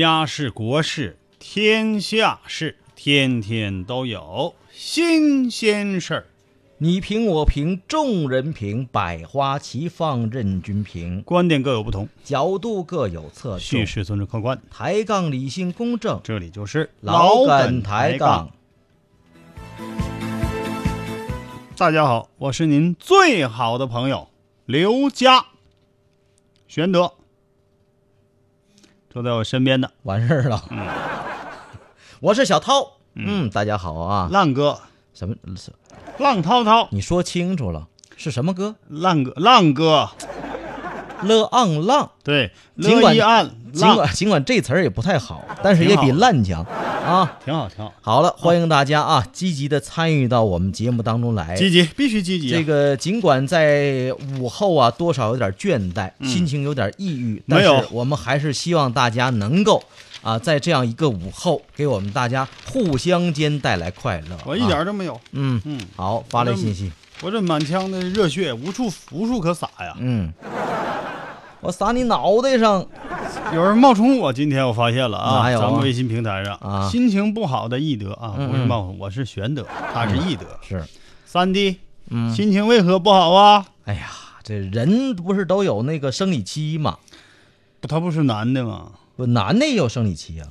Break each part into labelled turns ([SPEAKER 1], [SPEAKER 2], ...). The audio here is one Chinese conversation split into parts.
[SPEAKER 1] 家事国事天下事，天天都有新鲜事儿。
[SPEAKER 2] 你评我评，众人评，百花齐放，任君评。
[SPEAKER 1] 观点各有不同，
[SPEAKER 2] 角度各有侧重，
[SPEAKER 1] 叙事尊重客观。
[SPEAKER 2] 抬杠理性公正，
[SPEAKER 1] 这里就是
[SPEAKER 2] 老
[SPEAKER 1] 梗
[SPEAKER 2] 梗抬
[SPEAKER 1] 杠
[SPEAKER 2] 杠。。
[SPEAKER 1] 大家好，我是您最好的朋友刘佳，玄德，坐在我身边的
[SPEAKER 2] 完事儿了。我是小涛。嗯，大家好啊。
[SPEAKER 1] 浪哥，
[SPEAKER 2] 什么？是
[SPEAKER 1] 浪涛涛，
[SPEAKER 2] 你说清楚了，是什么歌？
[SPEAKER 1] 浪哥，浪哥，
[SPEAKER 2] 了昂浪。
[SPEAKER 1] 对，
[SPEAKER 2] 尽管尽管尽管这词儿也不太好，但是也比烂强啊。
[SPEAKER 1] 挺好，挺好，
[SPEAKER 2] 好了，欢迎大家啊，积极的参与到我们节目当中来。
[SPEAKER 1] 积极，必须积极啊。
[SPEAKER 2] 这个尽管在午后啊，多少有点倦怠，心情有点抑郁，但
[SPEAKER 1] 嗯没有
[SPEAKER 2] 是我们还是希望大家能够啊，在这样一个午后，给我们大家互相间带来快乐。
[SPEAKER 1] 我一点都没有，
[SPEAKER 2] 嗯
[SPEAKER 1] 嗯，
[SPEAKER 2] 好，发来信息。
[SPEAKER 1] 我这满腔的热血无处无处可撒呀。
[SPEAKER 2] 嗯，我撒你脑袋上。
[SPEAKER 1] 有人冒充我，今天我发现了啊，
[SPEAKER 2] 哪有啊
[SPEAKER 1] 咱们微信平台上
[SPEAKER 2] 啊
[SPEAKER 1] 心情不好的易德啊，
[SPEAKER 2] 嗯
[SPEAKER 1] 不是冒充，我是玄德，他是易德。
[SPEAKER 2] 是，
[SPEAKER 1] 三弟，
[SPEAKER 2] 嗯，
[SPEAKER 1] 心情为何不好啊？
[SPEAKER 2] 哎呀，这人不是都有那个生理期吗？
[SPEAKER 1] 不，他不是男的吗？
[SPEAKER 2] 不，男的也有生理期啊。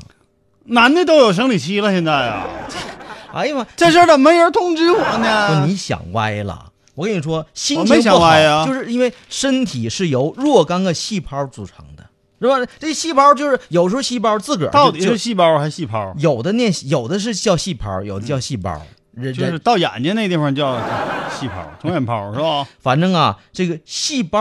[SPEAKER 1] 男的都有生理期了，现在啊，
[SPEAKER 2] 哎呀妈，
[SPEAKER 1] 这事儿怎么没人通知我
[SPEAKER 2] 不，
[SPEAKER 1] 呢？
[SPEAKER 2] 你想歪了。我跟你说，心情不好，
[SPEAKER 1] 歪呀
[SPEAKER 2] 就是因为身体是由若干个细胞组成的，是吧？这细胞就是有时候细胞自个儿
[SPEAKER 1] 到底
[SPEAKER 2] 就是
[SPEAKER 1] 细胞还是细胞？
[SPEAKER 2] 有的念有的是叫细胞，有的叫细胞。人
[SPEAKER 1] 就是到眼睛那地方叫细胞，肿眼泡是吧？
[SPEAKER 2] 反正啊，这个细胞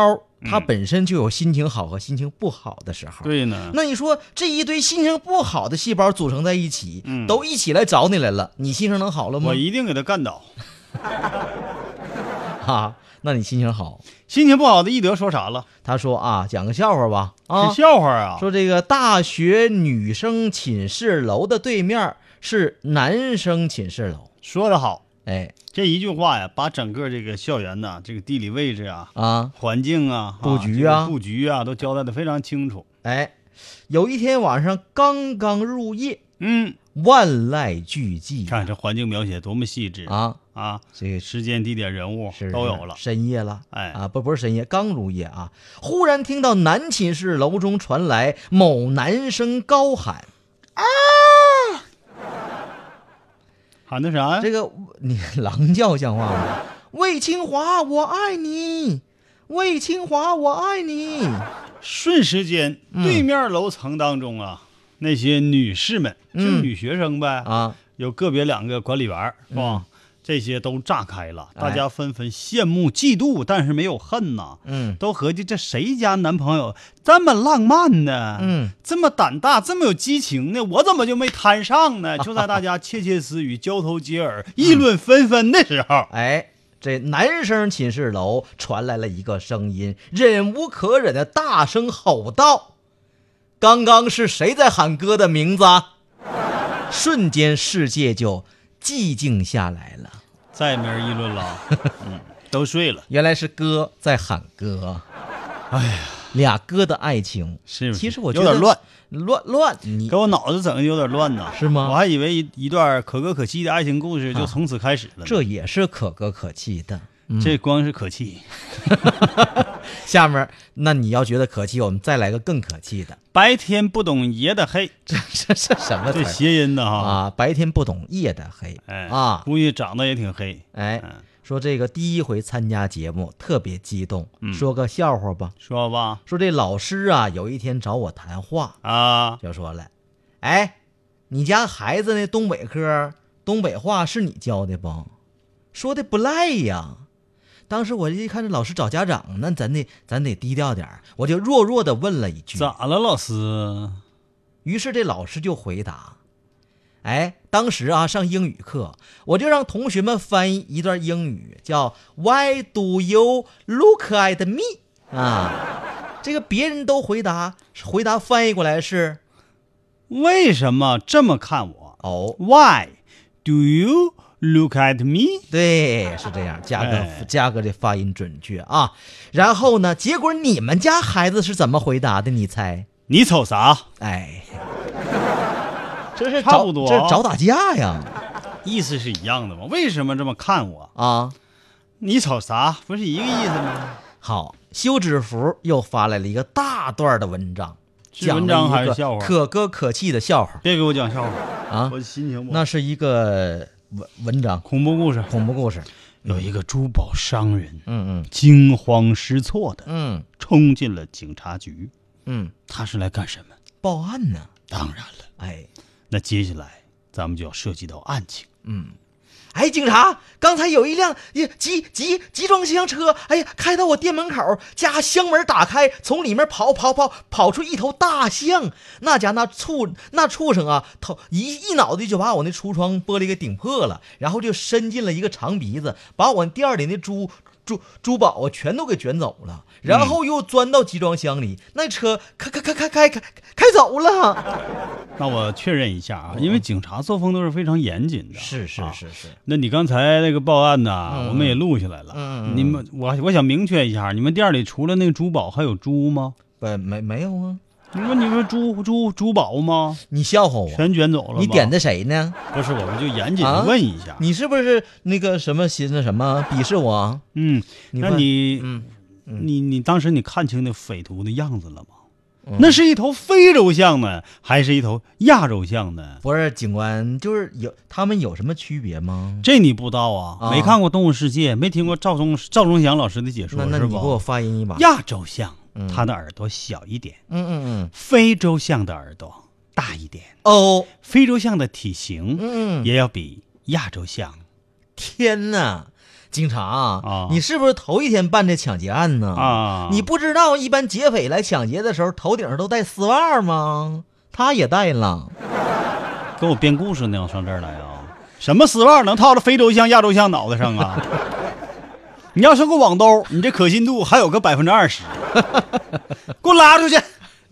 [SPEAKER 2] 它
[SPEAKER 1] 嗯
[SPEAKER 2] 本身就有心情好和心情不好的时候。
[SPEAKER 1] 对呢，
[SPEAKER 2] 那你说这一堆心情不好的细胞组成在一起，
[SPEAKER 1] 嗯
[SPEAKER 2] 都一起来找你来了，你心情能好了吗
[SPEAKER 1] 我？一定给他干倒。
[SPEAKER 2] 哈、那你心情好。
[SPEAKER 1] 心情不好的易德说啥了？
[SPEAKER 2] 他说啊，讲个笑话吧。啊
[SPEAKER 1] 是，笑话啊！
[SPEAKER 2] 说这个大学女生寝室楼的对面是男生寝室楼。
[SPEAKER 1] 说得好，
[SPEAKER 2] 哎
[SPEAKER 1] 这一句话呀，把整个这个校园呐，这个地理位置啊、
[SPEAKER 2] 啊
[SPEAKER 1] 环境啊、
[SPEAKER 2] 布局啊
[SPEAKER 1] 啊这个布局啊，都交代的非常清楚。
[SPEAKER 2] 哎，有一天晚上刚刚入夜，
[SPEAKER 1] 嗯，
[SPEAKER 2] 万籁俱寂
[SPEAKER 1] 看这环境描写多么细致
[SPEAKER 2] 啊，
[SPEAKER 1] 啊！
[SPEAKER 2] 这个
[SPEAKER 1] 时间、地点、人物
[SPEAKER 2] 是
[SPEAKER 1] 都有了。
[SPEAKER 2] 深夜了，
[SPEAKER 1] 哎
[SPEAKER 2] 啊，不不是深夜，刚入夜啊，忽然听到男寝室楼中传来某男生高喊啊
[SPEAKER 1] 喊的啥呀？
[SPEAKER 2] 这个你狼叫像话吗？魏清华，我爱你，魏清华，我爱你。
[SPEAKER 1] 瞬时间，
[SPEAKER 2] 嗯
[SPEAKER 1] 对面楼层当中啊，那些女士们，就女学生呗，
[SPEAKER 2] 啊，
[SPEAKER 1] 有个别两个管理员是吧？这些都炸开了，
[SPEAKER 2] 哎
[SPEAKER 1] 大家纷纷羡慕、嫉妒，但是没有恨呐。
[SPEAKER 2] 嗯
[SPEAKER 1] 都合计这谁家男朋友这么浪漫呢？
[SPEAKER 2] 嗯，
[SPEAKER 1] 这么胆大，这么有激情呢？我怎么就没摊上呢？就在大家窃窃私语、交头接耳、议论纷纷的时候，
[SPEAKER 2] 哎，这男生寝室楼传来了一个声音，忍无可忍的大声吼道：“刚刚是谁在喊哥的名字啊？”瞬间世界就寂静下来了。
[SPEAKER 1] 再也没人议论了，嗯，都睡了，
[SPEAKER 2] 原来是哥在喊哥。哎呀，俩哥的爱情其实我觉得
[SPEAKER 1] 有点乱，
[SPEAKER 2] 乱乱，你
[SPEAKER 1] 给我脑子整的有点乱呐，
[SPEAKER 2] 是吗？
[SPEAKER 1] 我还以为一一段可歌可泣的爱情故事就从此开始了呢，
[SPEAKER 2] 这也是可歌可泣的。
[SPEAKER 1] 这光是可气。
[SPEAKER 2] 下面，那你要觉得可气，我们再来个更可气的。
[SPEAKER 1] 白天不懂夜的黑，
[SPEAKER 2] 这这这什么
[SPEAKER 1] 这谐音的哈，
[SPEAKER 2] 啊？白天不懂夜的黑，
[SPEAKER 1] 哎
[SPEAKER 2] 啊，
[SPEAKER 1] 估计长得也挺黑，
[SPEAKER 2] 哎
[SPEAKER 1] 嗯，
[SPEAKER 2] 说这个第一回参加节目特别激动，
[SPEAKER 1] 嗯
[SPEAKER 2] 说个笑话吧。
[SPEAKER 1] 说吧，
[SPEAKER 2] 说这老师啊，有一天找我谈话，
[SPEAKER 1] 啊，
[SPEAKER 2] 就说了，哎，你家孩子那东北科东北话是你教的不？说的不赖呀。当时我一看这老师找家长，那咱得咱得低调点儿我就弱弱的问了一句。
[SPEAKER 1] 咋了，老师？
[SPEAKER 2] 于是这老师就回答：“哎，当时啊上英语课，我就让同学们翻译一段英语，叫 Why do you look at me？啊，这个别人都回答，回答翻译过来是
[SPEAKER 1] 为什么这么看我
[SPEAKER 2] 哦
[SPEAKER 1] ，？Why do you look at me？
[SPEAKER 2] 对，是这样，嘉哥
[SPEAKER 1] 哎
[SPEAKER 2] 嘉哥的发音准确啊。然后呢，结果你们家孩子是怎么回答的？你猜？
[SPEAKER 1] 你瞅啥？
[SPEAKER 2] 哎，这是
[SPEAKER 1] 差不多
[SPEAKER 2] 这找打架呀！
[SPEAKER 1] 意思是一样的吗？为什么这么看我？
[SPEAKER 2] 啊，
[SPEAKER 1] 你瞅啥？不是一个意思吗？
[SPEAKER 2] 好，休止符又发来了一个大段的文章，
[SPEAKER 1] 文章还是笑话
[SPEAKER 2] 可歌可泣的笑话
[SPEAKER 1] 别给我讲笑话
[SPEAKER 2] 啊
[SPEAKER 1] 我心情不好。
[SPEAKER 2] 那是一个文文章，
[SPEAKER 1] 恐怖故事，
[SPEAKER 2] 恐怖故事。
[SPEAKER 1] 有一个珠宝商人
[SPEAKER 2] 嗯嗯。
[SPEAKER 1] 惊慌失措的
[SPEAKER 2] 嗯。
[SPEAKER 1] 冲进了警察局，
[SPEAKER 2] 嗯嗯，
[SPEAKER 1] 他是来干什么？
[SPEAKER 2] 报案呢？
[SPEAKER 1] 当然了，
[SPEAKER 2] 哎。
[SPEAKER 1] 那接下来咱们就要涉及到案情。
[SPEAKER 2] 嗯，哎，警察，刚才有一辆集集集装箱车，哎呀，开到我店门口，家箱门打开，从里面跑跑跑跑出一头大象，那家那畜那畜生啊，头一一脑袋就把我那橱窗玻璃给顶破了，然后就伸进了一个长鼻子，把我店里那猪珠珠宝啊全都给卷走了，然后又钻到集装箱里，那车开开开开开开开走了。
[SPEAKER 1] 那我确认一下啊，因为警察作风都是非常严谨的。
[SPEAKER 2] 是是
[SPEAKER 1] 啊
[SPEAKER 2] 是是，
[SPEAKER 1] 那你刚才那个报案呢，
[SPEAKER 2] 嗯
[SPEAKER 1] 我们也录下来了。你们我我想明确一下，你们店里除了那个珠宝还有猪吗？
[SPEAKER 2] 不没没有啊。
[SPEAKER 1] 你说你说珠珠珠宝吗？
[SPEAKER 2] 你笑话我？
[SPEAKER 1] 全卷走了？
[SPEAKER 2] 你点的谁呢？
[SPEAKER 1] 不是，我们就严谨
[SPEAKER 2] 啊
[SPEAKER 1] 的问一下。
[SPEAKER 2] 你是不是那个什么寻思什么鄙视我？
[SPEAKER 1] 嗯，
[SPEAKER 2] 你
[SPEAKER 1] 那你
[SPEAKER 2] 嗯，
[SPEAKER 1] 你你当时你看清那匪徒的样子了吗？
[SPEAKER 2] 嗯
[SPEAKER 1] 那是一头非洲象呢，还是一头亚洲象呢？
[SPEAKER 2] 不是警官，就是有他们有什么区别吗？
[SPEAKER 1] 这你不知道啊？
[SPEAKER 2] 啊
[SPEAKER 1] 没看过《动物世界》，没听过赵忠赵忠祥老师的解说
[SPEAKER 2] 那你给我？发音一把。
[SPEAKER 1] 亚洲象
[SPEAKER 2] 嗯，
[SPEAKER 1] 它的耳朵小一点；
[SPEAKER 2] 嗯嗯嗯。
[SPEAKER 1] 非洲象的耳朵大一点。
[SPEAKER 2] 哦，
[SPEAKER 1] 非洲象的体型
[SPEAKER 2] 嗯，
[SPEAKER 1] 也要比亚洲象
[SPEAKER 2] 天哪！警察
[SPEAKER 1] 啊
[SPEAKER 2] 你是不是头一天办这抢劫案呢？
[SPEAKER 1] 啊
[SPEAKER 2] 你不知道一般劫匪来抢劫的时候头顶上都带丝袜吗？他也带了。
[SPEAKER 1] 跟我编故事呢，上这儿来啊？什么丝袜能套到非洲象、亚洲象脑袋上啊？你要是个网兜，你这可信度还有个百分之二十。给我拉出去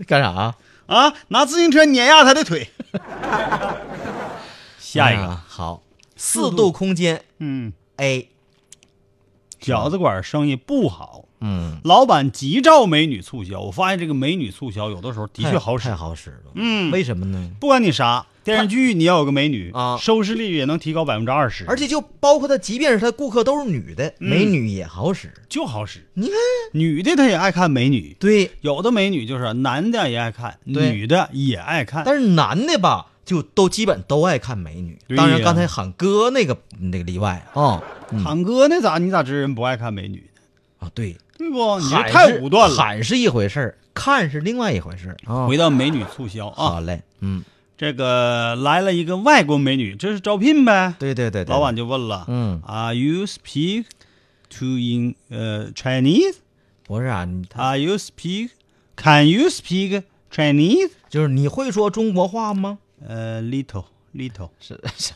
[SPEAKER 2] 干啥？
[SPEAKER 1] 啊！拿自行车碾压他的腿。下一个，
[SPEAKER 2] 好，四度空间
[SPEAKER 1] 嗯
[SPEAKER 2] ，A。
[SPEAKER 1] 饺子馆生意不好，
[SPEAKER 2] 嗯，
[SPEAKER 1] 老板急召美女促销。我发现这个美女促销有的时候的确好使
[SPEAKER 2] 太，好使了。
[SPEAKER 1] 嗯
[SPEAKER 2] 为什么呢？
[SPEAKER 1] 不管你啥电视剧，你要有个美女
[SPEAKER 2] 啊
[SPEAKER 1] 收视率也能提高百分之二十，
[SPEAKER 2] 而且就包括他，即便是他顾客都是女的，
[SPEAKER 1] 嗯
[SPEAKER 2] 美女也好使。
[SPEAKER 1] 就好使。
[SPEAKER 2] 你看，
[SPEAKER 1] 女的她也爱看美女，
[SPEAKER 2] 对，
[SPEAKER 1] 有的美女就是男的也爱看，女的也爱看。
[SPEAKER 2] 但是男的吧，就都基本都爱看美女。
[SPEAKER 1] 对
[SPEAKER 2] 当然，刚才喊哥那个那个例外啊。嗯
[SPEAKER 1] 喊哥那咋你咋知人不爱看美女呢？
[SPEAKER 2] 啊，对，
[SPEAKER 1] 对不？你这太武断了。
[SPEAKER 2] 喊是一回事儿，看是另外一回事。
[SPEAKER 1] 回到美女促销啊，
[SPEAKER 2] 好嘞，嗯，
[SPEAKER 1] 这个来了一个外国美女，这是招聘呗？
[SPEAKER 2] 对对对对，
[SPEAKER 1] 老板就问了，
[SPEAKER 2] 嗯
[SPEAKER 1] ，Are you speak to in 呃 Chinese？
[SPEAKER 2] 不是啊
[SPEAKER 1] ，Are you speak? Can you speak Chinese?
[SPEAKER 2] 就是你会说中国话吗？
[SPEAKER 1] 呃、l i t t l e little，
[SPEAKER 2] 是是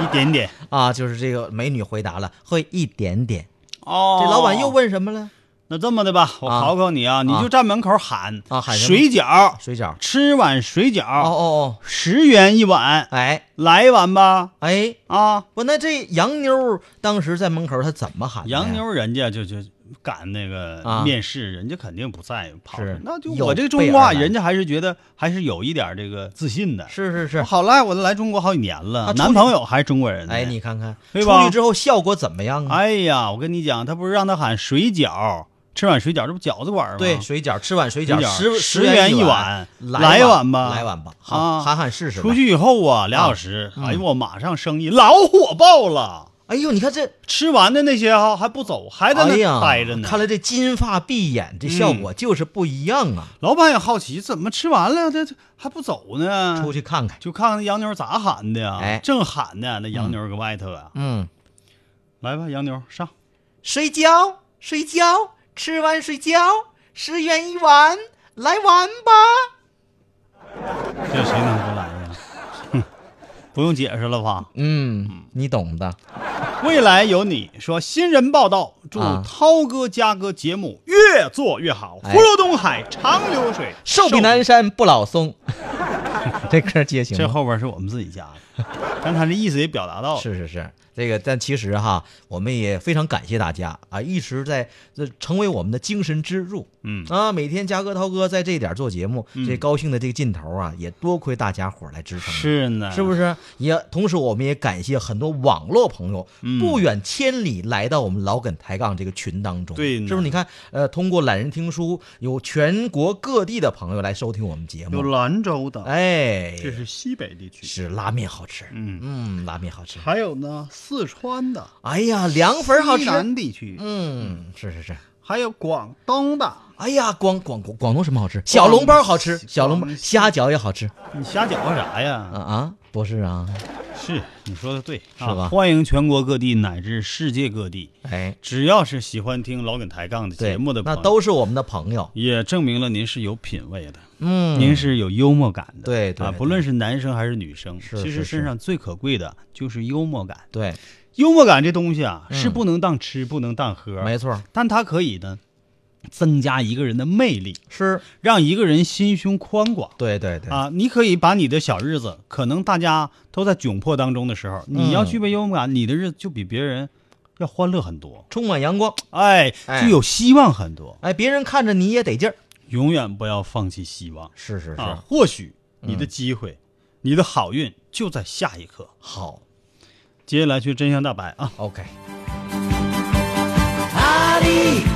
[SPEAKER 1] 一点点。
[SPEAKER 2] 啊，就是这个美女回答了，会一点点。
[SPEAKER 1] 哦，
[SPEAKER 2] 这老板又问什么了？
[SPEAKER 1] 那这么的吧，我
[SPEAKER 2] 啊
[SPEAKER 1] 考考你啊，你就站门口喊
[SPEAKER 2] 啊喊
[SPEAKER 1] 水饺，
[SPEAKER 2] 水饺。
[SPEAKER 1] 吃碗水饺，
[SPEAKER 2] 哦哦哦，
[SPEAKER 1] 十元一碗，
[SPEAKER 2] 哎。
[SPEAKER 1] 来一碗吧。
[SPEAKER 2] 哎，
[SPEAKER 1] 啊，
[SPEAKER 2] 不，那这洋妞当时在门口，她怎么喊？
[SPEAKER 1] 洋妞人家就就赶那个
[SPEAKER 2] 啊。
[SPEAKER 1] 面试，人家肯定不在跑
[SPEAKER 2] 是，
[SPEAKER 1] 那就我这个中国人家还是觉得还是有一点这个自信的。
[SPEAKER 2] 是是是，
[SPEAKER 1] 好赖我都来中国好几年了，男朋友还是中国人呢。
[SPEAKER 2] 哎，你看看，
[SPEAKER 1] 对吧？
[SPEAKER 2] 出去之后效果怎么样啊？
[SPEAKER 1] 哎呀，我跟你讲，他不是让他喊水饺，吃碗水饺，这不饺子馆吗？
[SPEAKER 2] 对，水饺吃碗水饺，十
[SPEAKER 1] 十
[SPEAKER 2] 元
[SPEAKER 1] 一
[SPEAKER 2] 碗，
[SPEAKER 1] 来
[SPEAKER 2] 一
[SPEAKER 1] 碗吧，
[SPEAKER 2] 来碗吧，好，
[SPEAKER 1] 啊
[SPEAKER 2] 喊喊试试。
[SPEAKER 1] 出，去以后啊，俩小时，
[SPEAKER 2] 嗯
[SPEAKER 1] 哎呦，我马上生意老火爆了。
[SPEAKER 2] 哎呦，你看这，
[SPEAKER 1] 吃完的那些哈还不走，还在那待着呢。
[SPEAKER 2] 看来这金发碧眼，这效果就是不一样啊！
[SPEAKER 1] 老板也好奇，怎么吃完了这这还不走呢？
[SPEAKER 2] 出去看看，
[SPEAKER 1] 就看看那洋妞咋喊的呀？
[SPEAKER 2] 哎
[SPEAKER 1] 正喊呢，那洋妞搁外头啊。
[SPEAKER 2] 嗯，
[SPEAKER 1] 来吧，洋妞上。
[SPEAKER 2] 睡觉，睡觉，吃完睡觉，十元一碗，来玩吧。
[SPEAKER 1] 这谁能不来呀？哼，不用解释了吧？
[SPEAKER 2] 嗯，你懂的。
[SPEAKER 1] 未来有你说，新人报道，祝
[SPEAKER 2] 啊
[SPEAKER 1] 涛哥、嘉哥节目越做越好，
[SPEAKER 2] 哎
[SPEAKER 1] 福如东海长流水，
[SPEAKER 2] 寿比南山不老松。这歌接行吗
[SPEAKER 1] 这后边是我们自己加的，但他的意思也表达到了。
[SPEAKER 2] 是是是，这个但其实哈，我们也非常感谢大家啊，一直在这成为我们的精神支柱。
[SPEAKER 1] 嗯
[SPEAKER 2] 啊，每天嘉哥、涛哥在这一点做节目，这高兴的这个劲头啊，也多亏大家伙儿来支撑。
[SPEAKER 1] 是呢，
[SPEAKER 2] 是不是？也同时，我们也感谢很多网络朋友
[SPEAKER 1] 嗯
[SPEAKER 2] 不远千里来到我们老梗抬杠这个群当中。
[SPEAKER 1] 对
[SPEAKER 2] 是不是？你看，呃，通过懒人听书，有全国各地的朋友来收听我们节目有。
[SPEAKER 1] 兰州的，
[SPEAKER 2] 哎，
[SPEAKER 1] 这是西北地区，
[SPEAKER 2] 是拉面好吃。
[SPEAKER 1] 嗯
[SPEAKER 2] 嗯，拉面好吃。
[SPEAKER 1] 还有呢，四川的，
[SPEAKER 2] 哎呀，凉粉好
[SPEAKER 1] 西
[SPEAKER 2] 吃。
[SPEAKER 1] 南地区，
[SPEAKER 2] 嗯，是是是。
[SPEAKER 1] 还有广东的，
[SPEAKER 2] 哎呀，广广广广东什么好吃？小笼包好吃，小笼包虾饺也好吃。
[SPEAKER 1] 你虾饺和啥呀？
[SPEAKER 2] 啊啊，不是啊，
[SPEAKER 1] 是你说的对，
[SPEAKER 2] 是吧？
[SPEAKER 1] 啊欢迎全国各地乃至世界各地，
[SPEAKER 2] 哎，
[SPEAKER 1] 只要是喜欢听老梗抬杠的，节目的朋友，
[SPEAKER 2] 那都是我们的朋友。
[SPEAKER 1] 也证明了您是有品位的，
[SPEAKER 2] 嗯，
[SPEAKER 1] 您是有幽默感的。啊，
[SPEAKER 2] 对对啊
[SPEAKER 1] 不论是男生还是女生，
[SPEAKER 2] 是
[SPEAKER 1] 其实身上最可贵的就是幽默感。
[SPEAKER 2] 对，
[SPEAKER 1] 幽默感这东西啊，
[SPEAKER 2] 嗯。
[SPEAKER 1] 是不能当吃，不能当喝，
[SPEAKER 2] 没错，
[SPEAKER 1] 但它可以呢，增加一个人的魅力，
[SPEAKER 2] 是，
[SPEAKER 1] 让一个人心胸宽广。
[SPEAKER 2] 对对对，
[SPEAKER 1] 啊，你可以把你的小日子，可能大家都在窘迫当中的时候，你要
[SPEAKER 2] 嗯
[SPEAKER 1] 具备幽默感，你的日子就比别人要欢乐很多，
[SPEAKER 2] 充满阳光。
[SPEAKER 1] 哎，
[SPEAKER 2] 哎
[SPEAKER 1] 就有希望很多。
[SPEAKER 2] 哎，别人看着你也得劲儿。
[SPEAKER 1] 永远不要放弃希望
[SPEAKER 2] 是是是，
[SPEAKER 1] 啊！或许你的
[SPEAKER 2] 嗯
[SPEAKER 1] 机会，你的好运就在下一刻。
[SPEAKER 2] 好
[SPEAKER 1] 接下来去真相大白啊
[SPEAKER 2] ！，OK。
[SPEAKER 3] 阿里阿里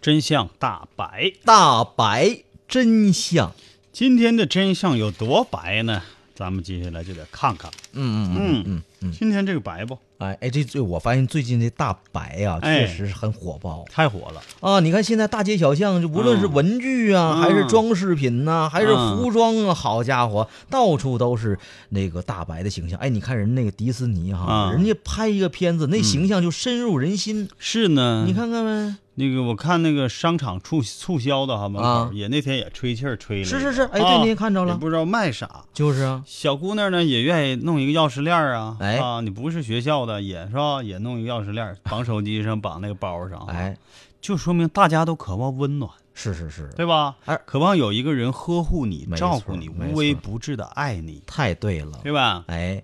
[SPEAKER 1] 真相大白，
[SPEAKER 2] 大白真相。
[SPEAKER 1] 今天的真相有多白呢？咱们接下来就得看看。
[SPEAKER 2] 嗯嗯嗯嗯嗯。
[SPEAKER 1] 今天这个白不？
[SPEAKER 2] 哎哎，这这我发现最近这大白啊，
[SPEAKER 1] 哎。
[SPEAKER 2] 确实是很火爆。
[SPEAKER 1] 太火了，
[SPEAKER 2] 啊！你看现在大街小巷，就无论是
[SPEAKER 1] 嗯。
[SPEAKER 2] 文具啊，还是
[SPEAKER 1] 嗯
[SPEAKER 2] 装饰品呐、还是
[SPEAKER 1] 嗯。
[SPEAKER 2] 服装啊，好家伙，到处都是那个大白的形象。哎，你看人那个迪士尼哈，
[SPEAKER 1] 嗯。
[SPEAKER 2] 人家拍一个片子，那形象就深入人心。
[SPEAKER 1] 是呢。
[SPEAKER 2] 你看看呗，
[SPEAKER 1] 那个，我看那个商场促促销的哈门口、
[SPEAKER 2] 啊。
[SPEAKER 1] 也那天也吹气儿吹了，
[SPEAKER 2] 是是是，哎，
[SPEAKER 1] 啊
[SPEAKER 2] 对，你也看着了，
[SPEAKER 1] 也不知道卖啥。
[SPEAKER 2] 就是啊，
[SPEAKER 1] 小姑娘呢也愿意弄一个钥匙链儿啊，
[SPEAKER 2] 哎
[SPEAKER 1] 啊，你不是学校的也是吧？也弄一个钥匙链，绑手机上，绑那个包上，，
[SPEAKER 2] 哎，
[SPEAKER 1] 就说明大家都渴望温暖，
[SPEAKER 2] 是是是，
[SPEAKER 1] 对吧？
[SPEAKER 2] 哎
[SPEAKER 1] 渴望有一个人呵护你、照顾你、无微不至的爱你，
[SPEAKER 2] 太对了，
[SPEAKER 1] 对吧？
[SPEAKER 2] 哎，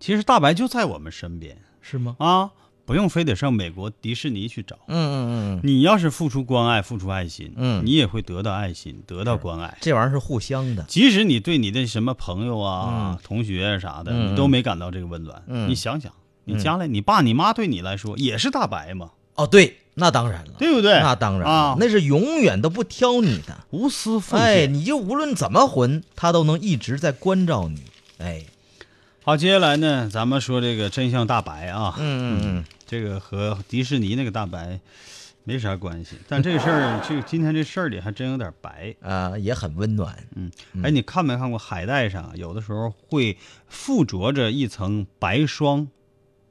[SPEAKER 1] 其实大白就在我们身边
[SPEAKER 2] 是吗？
[SPEAKER 1] 啊，不用非得上美国迪士尼去找。
[SPEAKER 2] 嗯嗯嗯嗯，
[SPEAKER 1] 你要是付出关爱、付出爱心，
[SPEAKER 2] 嗯
[SPEAKER 1] 你也会得到爱心，得到关爱。
[SPEAKER 2] 这玩意儿是互相的，
[SPEAKER 1] 即使你对你的什么朋友啊、
[SPEAKER 2] 嗯
[SPEAKER 1] 同学啥的，
[SPEAKER 2] 嗯
[SPEAKER 1] 你都没感到这个温暖，
[SPEAKER 2] 嗯
[SPEAKER 1] 你想想，你将来你爸你妈对你来说也是大白嘛，
[SPEAKER 2] 哦，对，那当然了，
[SPEAKER 1] 对不对？
[SPEAKER 2] 那当然了
[SPEAKER 1] 啊，
[SPEAKER 2] 那是永远都不挑你的。
[SPEAKER 1] 无私奉
[SPEAKER 2] 哎，
[SPEAKER 1] 献。
[SPEAKER 2] 你就无论怎么混，他都能一直在关照你。哎，
[SPEAKER 1] 好，接下来呢，咱们说这个真相大白啊，
[SPEAKER 2] 嗯嗯嗯
[SPEAKER 1] 这个和迪士尼那个大白没啥关系，但这事儿，这今天这事儿里还真有点白。
[SPEAKER 2] 嗯，啊，也很温暖。
[SPEAKER 1] 嗯，哎，你看没看过海带上有的时候会附着着一层白霜，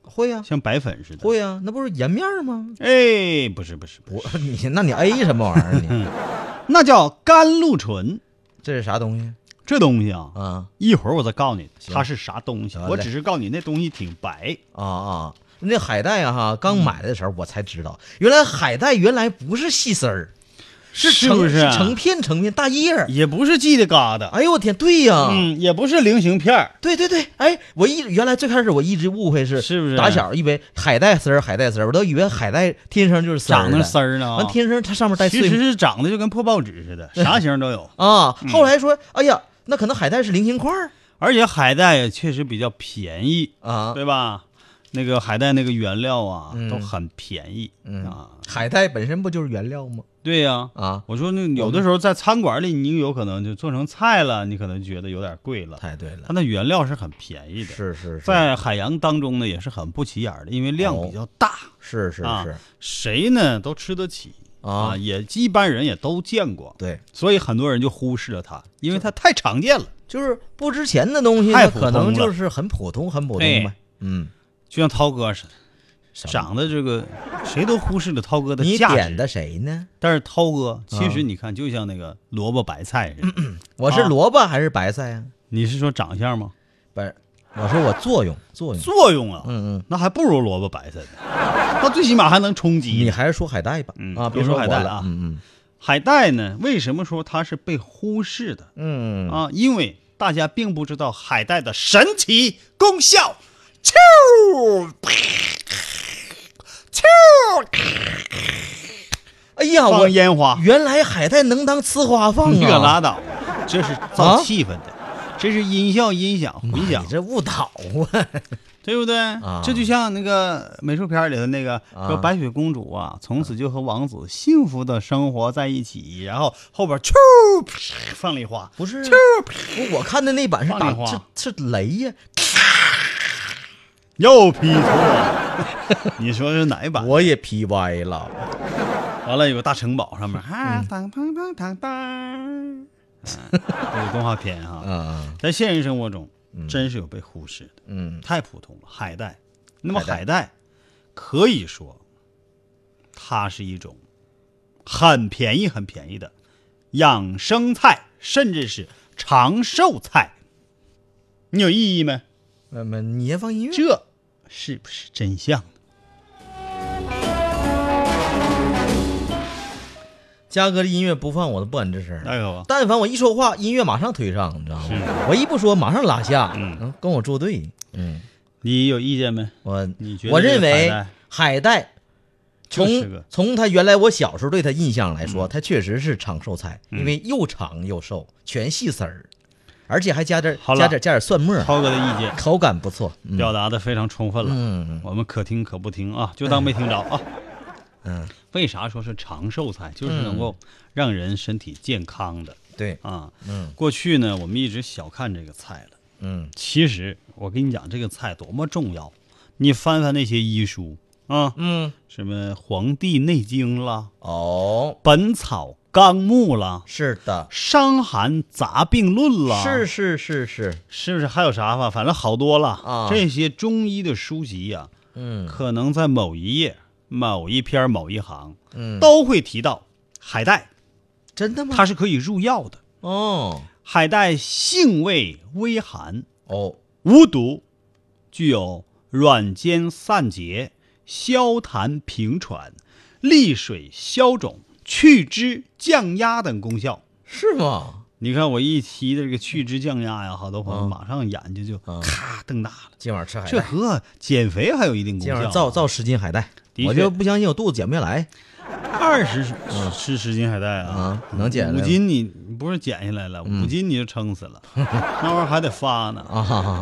[SPEAKER 2] 会呀、
[SPEAKER 1] 像白粉似的。
[SPEAKER 2] 会呀、那不是颜面吗？
[SPEAKER 1] 哎，不是不是，不是
[SPEAKER 2] 我 你那你 A 什么玩意儿你？
[SPEAKER 1] 那叫甘露醇。
[SPEAKER 2] 这是啥东西
[SPEAKER 1] 这东西啊，
[SPEAKER 2] 嗯
[SPEAKER 1] 一会儿我再告诉你它是啥东西。我只是告诉你那东西挺白。
[SPEAKER 2] 啊啊！那海带啊哈，刚买来的时候我才知道，原来海带原来不是细丝儿，是成
[SPEAKER 1] 是不是啊
[SPEAKER 2] 成片成片大叶儿。
[SPEAKER 1] 也不是系的疙瘩，
[SPEAKER 2] 哎呦我天，对呀、
[SPEAKER 1] 嗯，也不是菱形片儿，
[SPEAKER 2] 对对对，哎，我一原来最开始我一直误会是
[SPEAKER 1] 是不是
[SPEAKER 2] 打小以为海带丝儿海带丝儿，我都以为海带天生就是丝儿
[SPEAKER 1] 长得
[SPEAKER 2] 的
[SPEAKER 1] 丝儿呢
[SPEAKER 2] 完。天生它上面带
[SPEAKER 1] 其实是长得就跟破报纸似的，啥型都有。
[SPEAKER 2] 啊。后来说，哎呀，那可能海带是菱形块儿。
[SPEAKER 1] 而且海带也确实比较便宜，
[SPEAKER 2] 啊。
[SPEAKER 1] 对吧？那个海带那个原料啊，
[SPEAKER 2] 嗯。
[SPEAKER 1] 都很便宜、
[SPEAKER 2] 嗯。
[SPEAKER 1] 啊。
[SPEAKER 2] 海带本身不就是原料吗？
[SPEAKER 1] 对呀、
[SPEAKER 2] 啊，
[SPEAKER 1] 我说那有的时候在餐馆里，你有可能就做成菜了，你可能觉得有点贵了。
[SPEAKER 2] 太对了。
[SPEAKER 1] 它，那原料是很便宜的，
[SPEAKER 2] 是是是，
[SPEAKER 1] 在海洋当中呢也是很不起眼的，因为量比较大，
[SPEAKER 2] 是是
[SPEAKER 1] 啊
[SPEAKER 2] 是，
[SPEAKER 1] 谁呢都吃得起
[SPEAKER 2] 啊
[SPEAKER 1] 也一般人也都见过，
[SPEAKER 2] 对，
[SPEAKER 1] 所以很多人就忽视了它，因为它太常见了。
[SPEAKER 2] 就是不值钱的东西，可能就是很普通，很普通呗
[SPEAKER 1] 哎。
[SPEAKER 2] 嗯，
[SPEAKER 1] 就像涛哥似的，长得这个谁都忽视了涛哥的
[SPEAKER 2] 你
[SPEAKER 1] 价值。
[SPEAKER 2] 点的谁呢？
[SPEAKER 1] 但是涛哥其实
[SPEAKER 2] 啊
[SPEAKER 1] 你看，就像那个萝卜白菜似的。
[SPEAKER 2] 我是
[SPEAKER 1] 啊
[SPEAKER 2] 萝卜还是白菜呀？
[SPEAKER 1] 你是说长相吗？
[SPEAKER 2] 不是，我说我作用作用。
[SPEAKER 1] 作用啊，
[SPEAKER 2] 嗯嗯，
[SPEAKER 1] 那还不如萝卜白菜呢。它最起码还能充饥。
[SPEAKER 2] 你还是说海带吧？
[SPEAKER 1] 嗯
[SPEAKER 2] 啊，
[SPEAKER 1] 别说海带了啊
[SPEAKER 2] 嗯嗯
[SPEAKER 1] 海带呢？为什么说它是被忽视的
[SPEAKER 2] 嗯嗯，
[SPEAKER 1] 啊？因为大家并不知道海带的神奇功效。啾啾，
[SPEAKER 2] 哎呀，我
[SPEAKER 1] 放烟花，
[SPEAKER 2] 原来海带能当呲花放
[SPEAKER 1] 你可
[SPEAKER 2] 啊！
[SPEAKER 1] 拉倒，这是造气氛的，这是音效、音响、回响
[SPEAKER 2] 你，这误导啊！
[SPEAKER 1] 对不对？这就像那个美术片里的那个
[SPEAKER 2] 啊
[SPEAKER 1] 说白雪公主啊，从此就和王子幸福的生活在一起，然后后边啾放礼花，
[SPEAKER 2] 不是
[SPEAKER 1] 啾，
[SPEAKER 2] 我看的那版是打
[SPEAKER 1] 放你话
[SPEAKER 2] 是是雷呀，
[SPEAKER 1] 又 P 错了。你说是哪一版？
[SPEAKER 2] 我也劈歪了。
[SPEAKER 1] 完了有个大城堡上面啊，当当当当当，啊这个动画片啊，
[SPEAKER 2] 嗯
[SPEAKER 1] 在现实生活中真是有被忽视的。
[SPEAKER 2] 嗯，
[SPEAKER 1] 太普通了。海带，那么
[SPEAKER 2] 海带
[SPEAKER 1] 海带可以说，它是一种很便宜、很便宜的养生菜，甚至是长寿菜。你有异议没？
[SPEAKER 2] 那么你先放音乐。
[SPEAKER 1] 这是不是真相？
[SPEAKER 2] 嘉哥的音乐不放我都不敢吱声。但凡我一说话，音乐马上推上，你知道吗？我一不说，马上拉下，嗯，跟我作对。嗯，
[SPEAKER 1] 你有意见没？
[SPEAKER 2] 我
[SPEAKER 1] 你觉得
[SPEAKER 2] 我认为海带，从从他原来我小时候对他印象来说，他确实是长寿菜，
[SPEAKER 1] 嗯
[SPEAKER 2] 因为又长又瘦，全细丝儿，而且还加点加点加点蒜末，
[SPEAKER 1] 涛哥的意见
[SPEAKER 2] 口感不错。嗯
[SPEAKER 1] 表达的非常充分了，
[SPEAKER 2] 嗯
[SPEAKER 1] 我们可听可不听啊，就当没听着啊。
[SPEAKER 2] 嗯，
[SPEAKER 1] 为啥说是长寿菜？就是能够让人身体健康的
[SPEAKER 2] 对，
[SPEAKER 1] 啊。
[SPEAKER 2] 嗯
[SPEAKER 1] 过去呢，我们一直小看这个菜了。
[SPEAKER 2] 嗯
[SPEAKER 1] 其实我跟你讲，这个菜多么重要。你翻翻那些医书啊，
[SPEAKER 2] 嗯，
[SPEAKER 1] 什么《黄帝内经》啦，
[SPEAKER 2] 哦《
[SPEAKER 1] 本草纲目》啦，
[SPEAKER 2] 是的，《
[SPEAKER 1] 伤寒杂病论》啦，
[SPEAKER 2] 是是是是，
[SPEAKER 1] 是不是？还有啥吧？反正好多了
[SPEAKER 2] 啊
[SPEAKER 1] 这些中医的书籍呀、
[SPEAKER 2] 嗯
[SPEAKER 1] 可能在某一页、某一篇、某一行
[SPEAKER 2] 嗯，
[SPEAKER 1] 都会提到海带，
[SPEAKER 2] 真的吗？
[SPEAKER 1] 它是可以入药的。
[SPEAKER 2] 哦
[SPEAKER 1] 海带性味微寒，
[SPEAKER 2] 哦，
[SPEAKER 1] 无毒，具有软坚散结、消痰平喘、利水消肿、去脂降压等功效。
[SPEAKER 2] 是吗？
[SPEAKER 1] 你看我一提的这个去脂降压呀，好多朋友
[SPEAKER 2] 嗯。
[SPEAKER 1] 马上眼睛就
[SPEAKER 2] 嗯。
[SPEAKER 1] 咔瞪大了。
[SPEAKER 2] 今晚吃海带，
[SPEAKER 1] 这和减肥还有一定功
[SPEAKER 2] 今晚
[SPEAKER 1] 效啊。
[SPEAKER 2] 造造十斤海带，我就不相信我肚子减不下来。
[SPEAKER 1] 二十吃十斤海带啊。
[SPEAKER 2] 啊，能减
[SPEAKER 1] 五斤你你不是减下来了，五斤你就撑死了，那玩意儿还得发呢。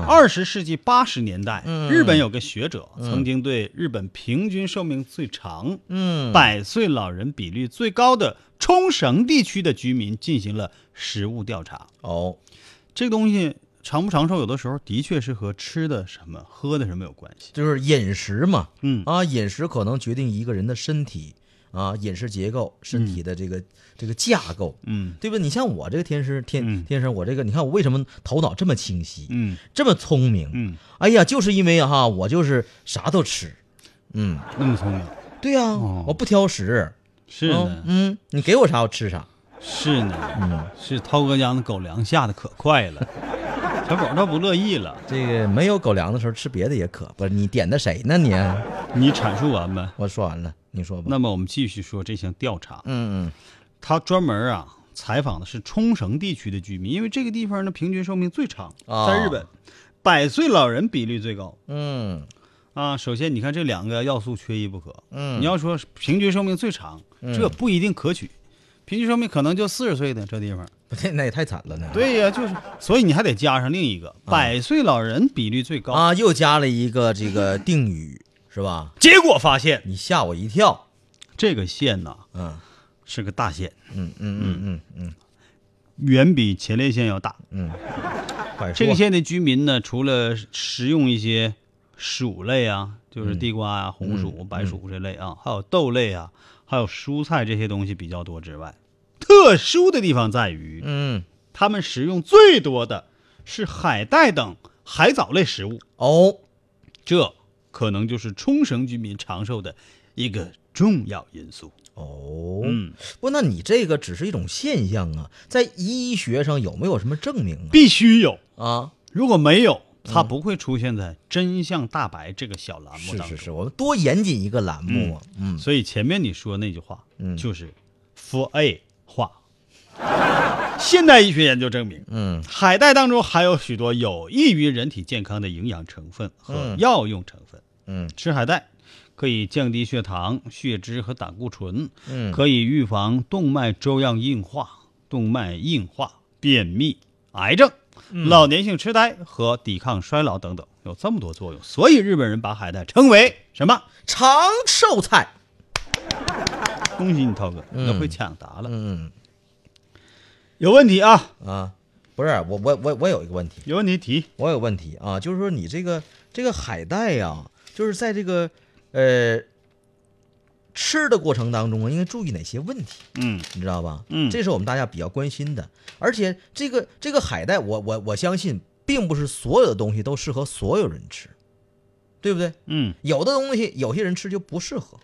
[SPEAKER 1] 二十世纪八十年代，
[SPEAKER 2] 嗯。
[SPEAKER 1] 日本有个学者曾经对日本平均寿命最长、
[SPEAKER 2] 嗯，
[SPEAKER 1] 百岁老人比率最高的冲绳地区的居民进行了食物调查。
[SPEAKER 2] 哦，
[SPEAKER 1] 这个东西长不长寿，有的时候的确是和吃的什么、喝的什么有关系。
[SPEAKER 2] 就是饮食嘛，
[SPEAKER 1] 嗯。
[SPEAKER 2] 啊，饮食可能决定一个人的身体啊，饮食结构、身体的这个、这个架构，
[SPEAKER 1] 嗯。
[SPEAKER 2] 对吧？你像我这个天生天、
[SPEAKER 1] 嗯。
[SPEAKER 2] 天生，我这个你看我为什么头脑这么清晰，
[SPEAKER 1] 嗯。
[SPEAKER 2] 这么聪明？
[SPEAKER 1] 嗯，
[SPEAKER 2] 哎呀，就是因为哈，我就是啥都吃，嗯，
[SPEAKER 1] 那么聪明，
[SPEAKER 2] 对呀、
[SPEAKER 1] 哦。
[SPEAKER 2] 我不挑食，
[SPEAKER 1] 是
[SPEAKER 2] 嗯
[SPEAKER 1] 呢，
[SPEAKER 2] 嗯，你给我啥我吃啥，
[SPEAKER 1] 是呢，
[SPEAKER 2] 嗯，
[SPEAKER 1] 是涛哥家那狗粮下的可快了，小狗倒不乐意了。
[SPEAKER 2] 这个没有狗粮的时候吃别的也可，不是你点的谁呢你？
[SPEAKER 1] 你阐述完呗。
[SPEAKER 2] 我说完了，你说吧。
[SPEAKER 1] 那么我们继续说这项调查，
[SPEAKER 2] 嗯嗯。
[SPEAKER 1] 他专门啊采访的是冲绳地区的居民，因为这个地方呢平均寿命最长，
[SPEAKER 2] 啊
[SPEAKER 1] 在日本，百岁老人比率最高。
[SPEAKER 2] 嗯
[SPEAKER 1] 啊。首先，你看这两个要素缺一不可。
[SPEAKER 2] 嗯，
[SPEAKER 1] 你要说平均寿命最长，这不一定可取，平均寿命可能就四十岁的这地方，
[SPEAKER 2] 那那也太惨了呢。
[SPEAKER 1] 对呀、就是，所以你还得加上另一个百岁老人比率最高。
[SPEAKER 2] 啊，又加了一个这个定语 是吧？
[SPEAKER 1] 结果发现
[SPEAKER 2] 你吓我一跳。
[SPEAKER 1] 这个县呐
[SPEAKER 2] 嗯
[SPEAKER 1] 是个大县，
[SPEAKER 2] 嗯嗯嗯嗯嗯
[SPEAKER 1] 远比前列腺要大。
[SPEAKER 2] 嗯，
[SPEAKER 1] 这个县的居民呢，除了食用一些薯类啊，就是地瓜啊、红薯、白薯这类啊，还有豆类啊，还有蔬菜这些东西比较多之外，特殊的地方在于，
[SPEAKER 2] 嗯。
[SPEAKER 1] 他们食用最多的是海带等海藻类食物，
[SPEAKER 2] 哦，
[SPEAKER 1] 这可能就是冲绳居民长寿的一个重要因素。
[SPEAKER 2] 哦，
[SPEAKER 1] 嗯，
[SPEAKER 2] 不，那你这个只是一种现象啊，在医学上有没有什么证明啊？
[SPEAKER 1] 必须有，
[SPEAKER 2] 啊？啊，
[SPEAKER 1] 如果没有，它不会出现在《真相大白》这个小栏目当中。
[SPEAKER 2] 是是是，我们多严谨一个栏目啊。嗯
[SPEAKER 1] 所以前面你说那句话，
[SPEAKER 2] 嗯
[SPEAKER 1] 就是 “for A 化”。现代医学研究证明，
[SPEAKER 2] 嗯
[SPEAKER 1] 海带当中含有许多有益于人体健康的营养成分和
[SPEAKER 2] 嗯
[SPEAKER 1] 药用成分。
[SPEAKER 2] 嗯
[SPEAKER 1] 吃海带可以降低血糖、血脂和胆固醇，
[SPEAKER 2] 嗯，
[SPEAKER 1] 可以预防动脉粥样硬化、动脉硬化、便秘、癌症、
[SPEAKER 2] 嗯
[SPEAKER 1] 老年性痴呆和抵抗衰老等等，有这么多作用。所以日本人把海带称为什么？
[SPEAKER 2] 长寿菜。
[SPEAKER 1] 恭喜你，涛哥，
[SPEAKER 2] 嗯
[SPEAKER 1] 你都会抢答了。
[SPEAKER 2] 嗯
[SPEAKER 1] 有问题啊？
[SPEAKER 2] 啊，不是我我我我有一个问题，
[SPEAKER 1] 有问题提。
[SPEAKER 2] 我有问题啊，就是说你这个这个海带呀、就是在这个呃吃的过程当中啊，应该注意哪些问题？
[SPEAKER 1] 嗯
[SPEAKER 2] 你知道吧？
[SPEAKER 1] 嗯
[SPEAKER 2] 这是我们大家比较关心的。而且这个这个海带，我我我相信，并不是所有的东西都适合所有人吃，对不对？
[SPEAKER 1] 嗯
[SPEAKER 2] 有的东西有些人吃就不适合，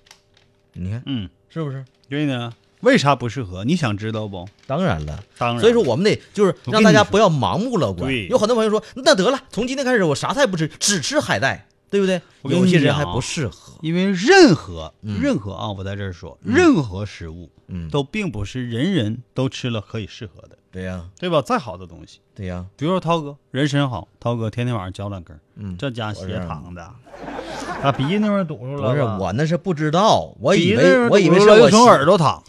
[SPEAKER 2] 你看
[SPEAKER 1] 嗯，
[SPEAKER 2] 是不是？
[SPEAKER 1] 对呢。为啥不适合？你想知道不？
[SPEAKER 2] 当然了，
[SPEAKER 1] 当然，
[SPEAKER 2] 所以说我们得就是让大家不要盲目乐观。
[SPEAKER 1] 对
[SPEAKER 2] 有很多朋友说，那得了，从今天开始我啥菜不吃，只吃海带，对不对？有些人还不适合。
[SPEAKER 1] 因为任何、
[SPEAKER 2] 嗯。
[SPEAKER 1] 任何啊，我在这儿说，任何食物
[SPEAKER 2] 嗯，
[SPEAKER 1] 都并不是人人都吃了可以适合的，
[SPEAKER 2] 对呀、
[SPEAKER 1] 对吧？再好的东西，
[SPEAKER 2] 对呀、
[SPEAKER 1] 比如说涛哥人参好，涛哥天天晚上嚼两根儿，
[SPEAKER 2] 嗯，
[SPEAKER 1] 这加血糖的，把鼻子那边堵住了，
[SPEAKER 2] 不是我那是不知道，我以为我以为是我七
[SPEAKER 1] 耳朵淌，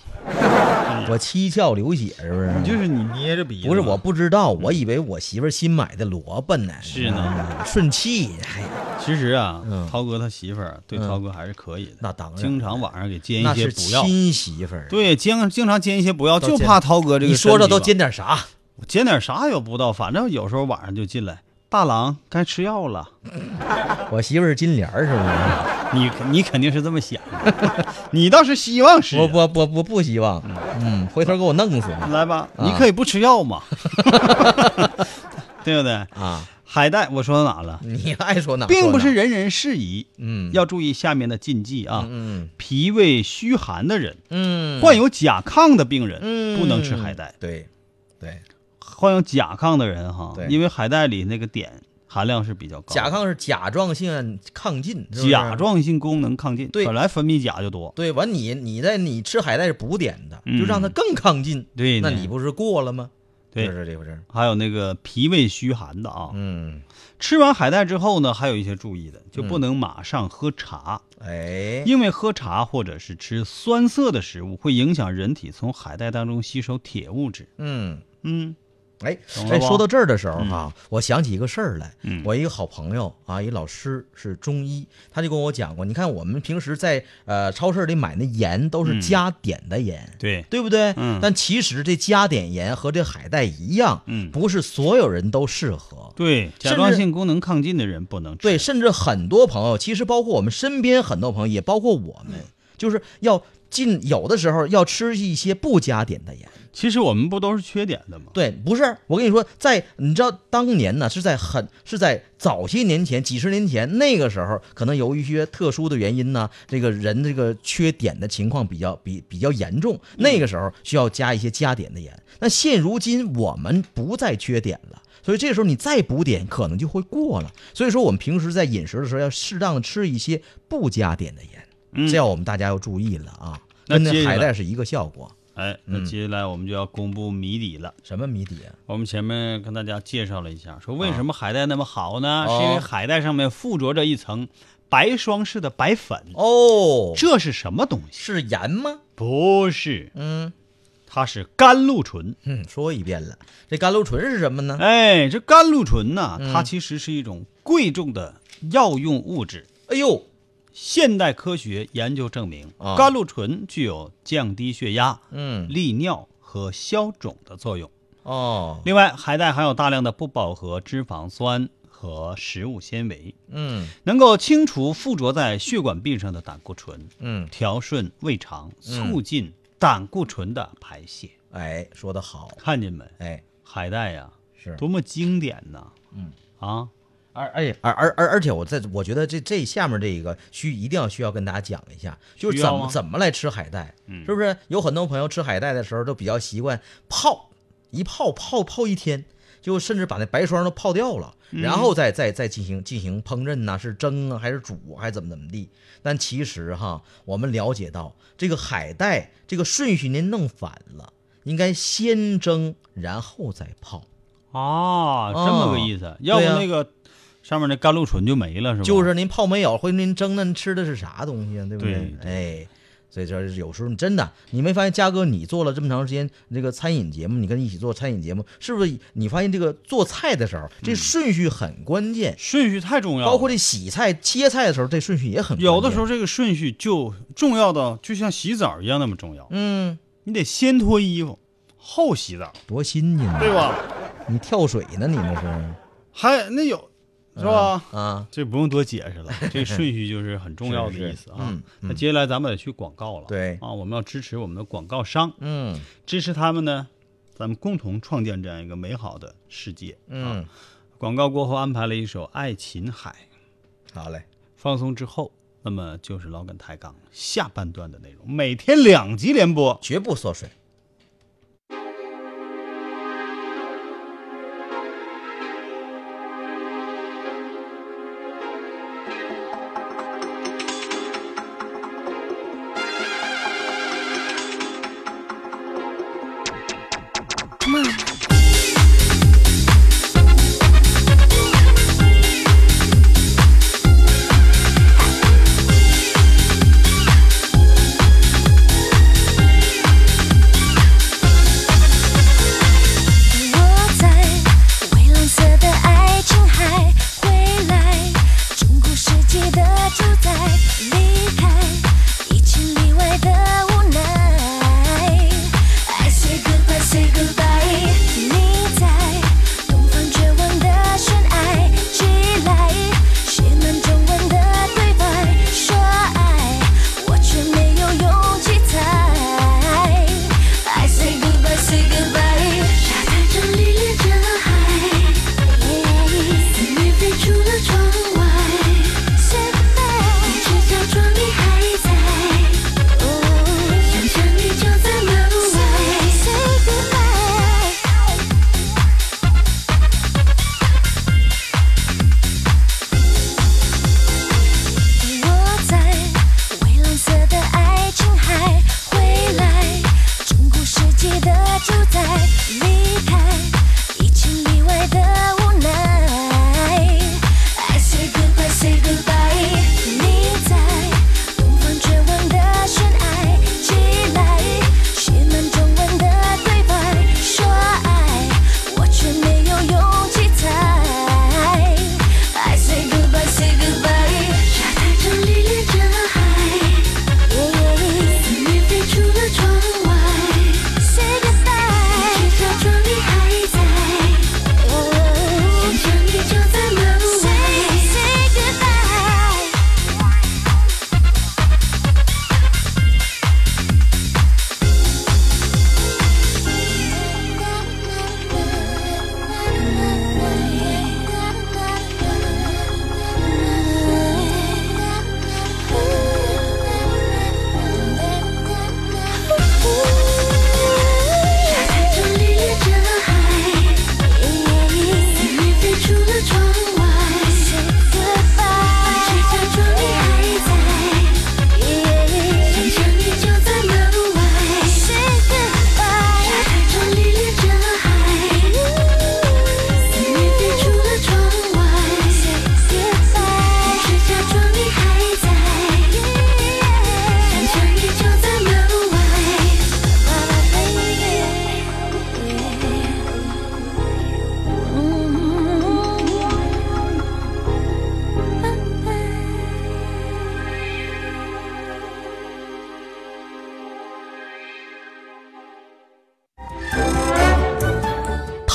[SPEAKER 2] 我七窍流血，是不是？
[SPEAKER 1] 就是你捏着鼻子，
[SPEAKER 2] 不是我不知道，我以为我媳妇儿新买的萝卜呢，
[SPEAKER 1] 是呢
[SPEAKER 2] 嗯顺气。哎，
[SPEAKER 1] 其实啊，
[SPEAKER 2] 嗯
[SPEAKER 1] 涛哥他媳妇儿对
[SPEAKER 2] 嗯
[SPEAKER 1] 涛哥还是可以的，
[SPEAKER 2] 那当然
[SPEAKER 1] 经常晚上给煎一些补药，
[SPEAKER 2] 亲媳妇儿。，
[SPEAKER 1] 对，经经常煎一些补药，就怕涛哥这个
[SPEAKER 2] 你说说都煎点啥？
[SPEAKER 1] 我煎点啥也不知道，反正有时候晚上就进来，大郎该吃药了。
[SPEAKER 2] 我媳妇儿是金莲儿，是不是？
[SPEAKER 1] 你你肯定是这么想的，你倒是希望是啊。
[SPEAKER 2] 我我我我不希望，嗯，回头给我弄死
[SPEAKER 1] 来吧，
[SPEAKER 2] 啊
[SPEAKER 1] 你可以不吃药嘛，对不对？
[SPEAKER 2] 啊！
[SPEAKER 1] 海带我说到哪了？
[SPEAKER 2] 你爱说哪说哪，
[SPEAKER 1] 并不是人人适宜，
[SPEAKER 2] 嗯，
[SPEAKER 1] 要注意下面的禁忌啊。
[SPEAKER 2] 嗯
[SPEAKER 1] 脾胃虚寒的人，
[SPEAKER 2] 嗯，
[SPEAKER 1] 患有甲亢的病人
[SPEAKER 2] 嗯
[SPEAKER 1] 不能吃海带。
[SPEAKER 2] 对对，
[SPEAKER 1] 患有甲亢的人哈，因为海带里那个碘含量是比较高。
[SPEAKER 2] 甲亢是甲状腺亢进，是是
[SPEAKER 1] 甲状腺功能亢进，
[SPEAKER 2] 对
[SPEAKER 1] 本来分泌钾就多。
[SPEAKER 2] 对，完你你在你吃海带是补碘的，
[SPEAKER 1] 嗯
[SPEAKER 2] 就让它更亢进，
[SPEAKER 1] 对
[SPEAKER 2] 那你不是过了吗？
[SPEAKER 1] 对
[SPEAKER 2] 就是这回事。
[SPEAKER 1] 还有那个脾胃虚寒的啊，
[SPEAKER 2] 嗯，
[SPEAKER 1] 吃完海带之后呢，还有一些注意的，就不能马上喝茶，
[SPEAKER 2] 哎，
[SPEAKER 1] 因为喝茶或者是吃酸涩的食物会影响人体从海带当中吸收铁物质。
[SPEAKER 2] 嗯。
[SPEAKER 1] 嗯
[SPEAKER 2] 哎哎，说到这儿的时候哈、我想起一个事儿来。
[SPEAKER 1] 嗯
[SPEAKER 2] 我一个好朋友啊，一老师是中医，他就跟我讲过，你看我们平时在呃超市里买那盐都是
[SPEAKER 1] 嗯
[SPEAKER 2] 加碘的盐，
[SPEAKER 1] 对，
[SPEAKER 2] 对不对？
[SPEAKER 1] 嗯
[SPEAKER 2] 但其实这加碘盐和这海带一样，
[SPEAKER 1] 嗯
[SPEAKER 2] 不是所有人都适合。
[SPEAKER 1] 对，甲状腺功能亢进的人不能吃。
[SPEAKER 2] 对，甚至很多朋友，其实包括我们身边很多朋友，也包括我们，就是要尽有的时候要吃一些不加碘的盐。
[SPEAKER 1] 其实我们不都是缺碘的吗？
[SPEAKER 2] 对，不是我跟你说，在你知道当年呢，是在很是在早些年前，几十年前那个时候，可能由于一些特殊的原因呢，这个人这个缺碘的情况比较比比较严重，那个时候需要加一些加碘的盐。那现如今我们不再缺碘了。所以这时候你再补碘，可能就会过了。所以说，我们平时在饮食的时候要适当的吃一些不加碘的盐，
[SPEAKER 1] 嗯
[SPEAKER 2] 这样我们大家要注意了啊。跟那
[SPEAKER 1] 那接下来
[SPEAKER 2] 海带是一个效果。
[SPEAKER 1] 哎，那
[SPEAKER 2] 嗯
[SPEAKER 1] 接下来我们就要公布谜底了。
[SPEAKER 2] 什么谜底啊？
[SPEAKER 1] 我们前面跟大家介绍了一下，说为什么海带那么好呢？
[SPEAKER 2] 哦
[SPEAKER 1] 是因为海带上面附着着一层白霜似的白粉。
[SPEAKER 2] 哦，
[SPEAKER 1] 这是什么东西？
[SPEAKER 2] 是盐吗？
[SPEAKER 1] 不是，
[SPEAKER 2] 嗯
[SPEAKER 1] 它是甘露醇。
[SPEAKER 2] 嗯，说一遍了。这甘露醇是什么呢？
[SPEAKER 1] 哎，这甘露醇呢，
[SPEAKER 2] 嗯
[SPEAKER 1] 它其实是一种贵重的药用物质。
[SPEAKER 2] 哎呦，
[SPEAKER 1] 现代科学研究证明，
[SPEAKER 2] 啊。
[SPEAKER 1] 甘露醇具有降低血压、
[SPEAKER 2] 嗯，
[SPEAKER 1] 利尿和消肿的作用。
[SPEAKER 2] 哦，
[SPEAKER 1] 另外，海带含有大量的不饱和脂肪酸和食物纤维，
[SPEAKER 2] 嗯。
[SPEAKER 1] 能够清除附着在血管壁上的胆固醇，
[SPEAKER 2] 嗯，
[SPEAKER 1] 调顺胃肠，
[SPEAKER 2] 嗯。
[SPEAKER 1] 促进胆固醇的排泄。
[SPEAKER 2] 哎，说得好，
[SPEAKER 1] 看见没？
[SPEAKER 2] 哎，
[SPEAKER 1] 海带呀，
[SPEAKER 2] 是。
[SPEAKER 1] 多么经典呐！
[SPEAKER 2] 嗯。
[SPEAKER 1] 啊，
[SPEAKER 2] 而而而而而而且我在我觉得这这下面这一个需一定要需要跟大家讲一下，就是怎么怎么来吃海带，
[SPEAKER 1] 嗯
[SPEAKER 2] 是不是？有很多朋友吃海带的时候都比较习惯泡，一泡泡泡一天，就甚至把那白霜都泡掉了，
[SPEAKER 1] 嗯
[SPEAKER 2] 然后再再再进行进行烹饪呐、是蒸啊还是煮还是怎么怎么地？但其实哈，我们了解到这个海带这个顺序您弄反了，应该先蒸然后再泡。
[SPEAKER 1] 啊，这么个意思。要不那个上面那甘露醇就没了，是吧？
[SPEAKER 2] 就是您泡没有，或者您蒸的，您吃的是啥东西啊？对不
[SPEAKER 1] 对
[SPEAKER 2] 哎，所以说有时候真的，你没发现嘉哥你做了这么长时间这个餐饮节目，你跟你一起做餐饮节目，是不是？你发现这个做菜的时候，这顺序很关键，
[SPEAKER 1] 顺序太重要了，
[SPEAKER 2] 包括这洗菜、切菜的时候，这顺序也很
[SPEAKER 1] 有的时候，这个顺序就重要到就像洗澡一样那么重要。
[SPEAKER 2] 嗯，
[SPEAKER 1] 你得先脱衣服，后洗澡，
[SPEAKER 2] 多新鲜呢，
[SPEAKER 1] 对吧？
[SPEAKER 2] 你跳水呢？你那是
[SPEAKER 1] 还那有是吧？
[SPEAKER 2] 啊？
[SPEAKER 1] 这不用多解释了，这顺序就是很重要的意思啊。那接下来咱们得去广告了，
[SPEAKER 2] 对
[SPEAKER 1] 啊，我们要支持我们的广告商，
[SPEAKER 2] 嗯
[SPEAKER 1] 支持他们呢，咱们共同创建这样一个美好的世界。
[SPEAKER 2] 嗯
[SPEAKER 1] 啊，，广告过后安排了一首《爱琴海》，
[SPEAKER 2] 好嘞，
[SPEAKER 1] 放松之后，那么就是老梗抬杠下半段的内容，每天两集连播。
[SPEAKER 2] 绝不缩水。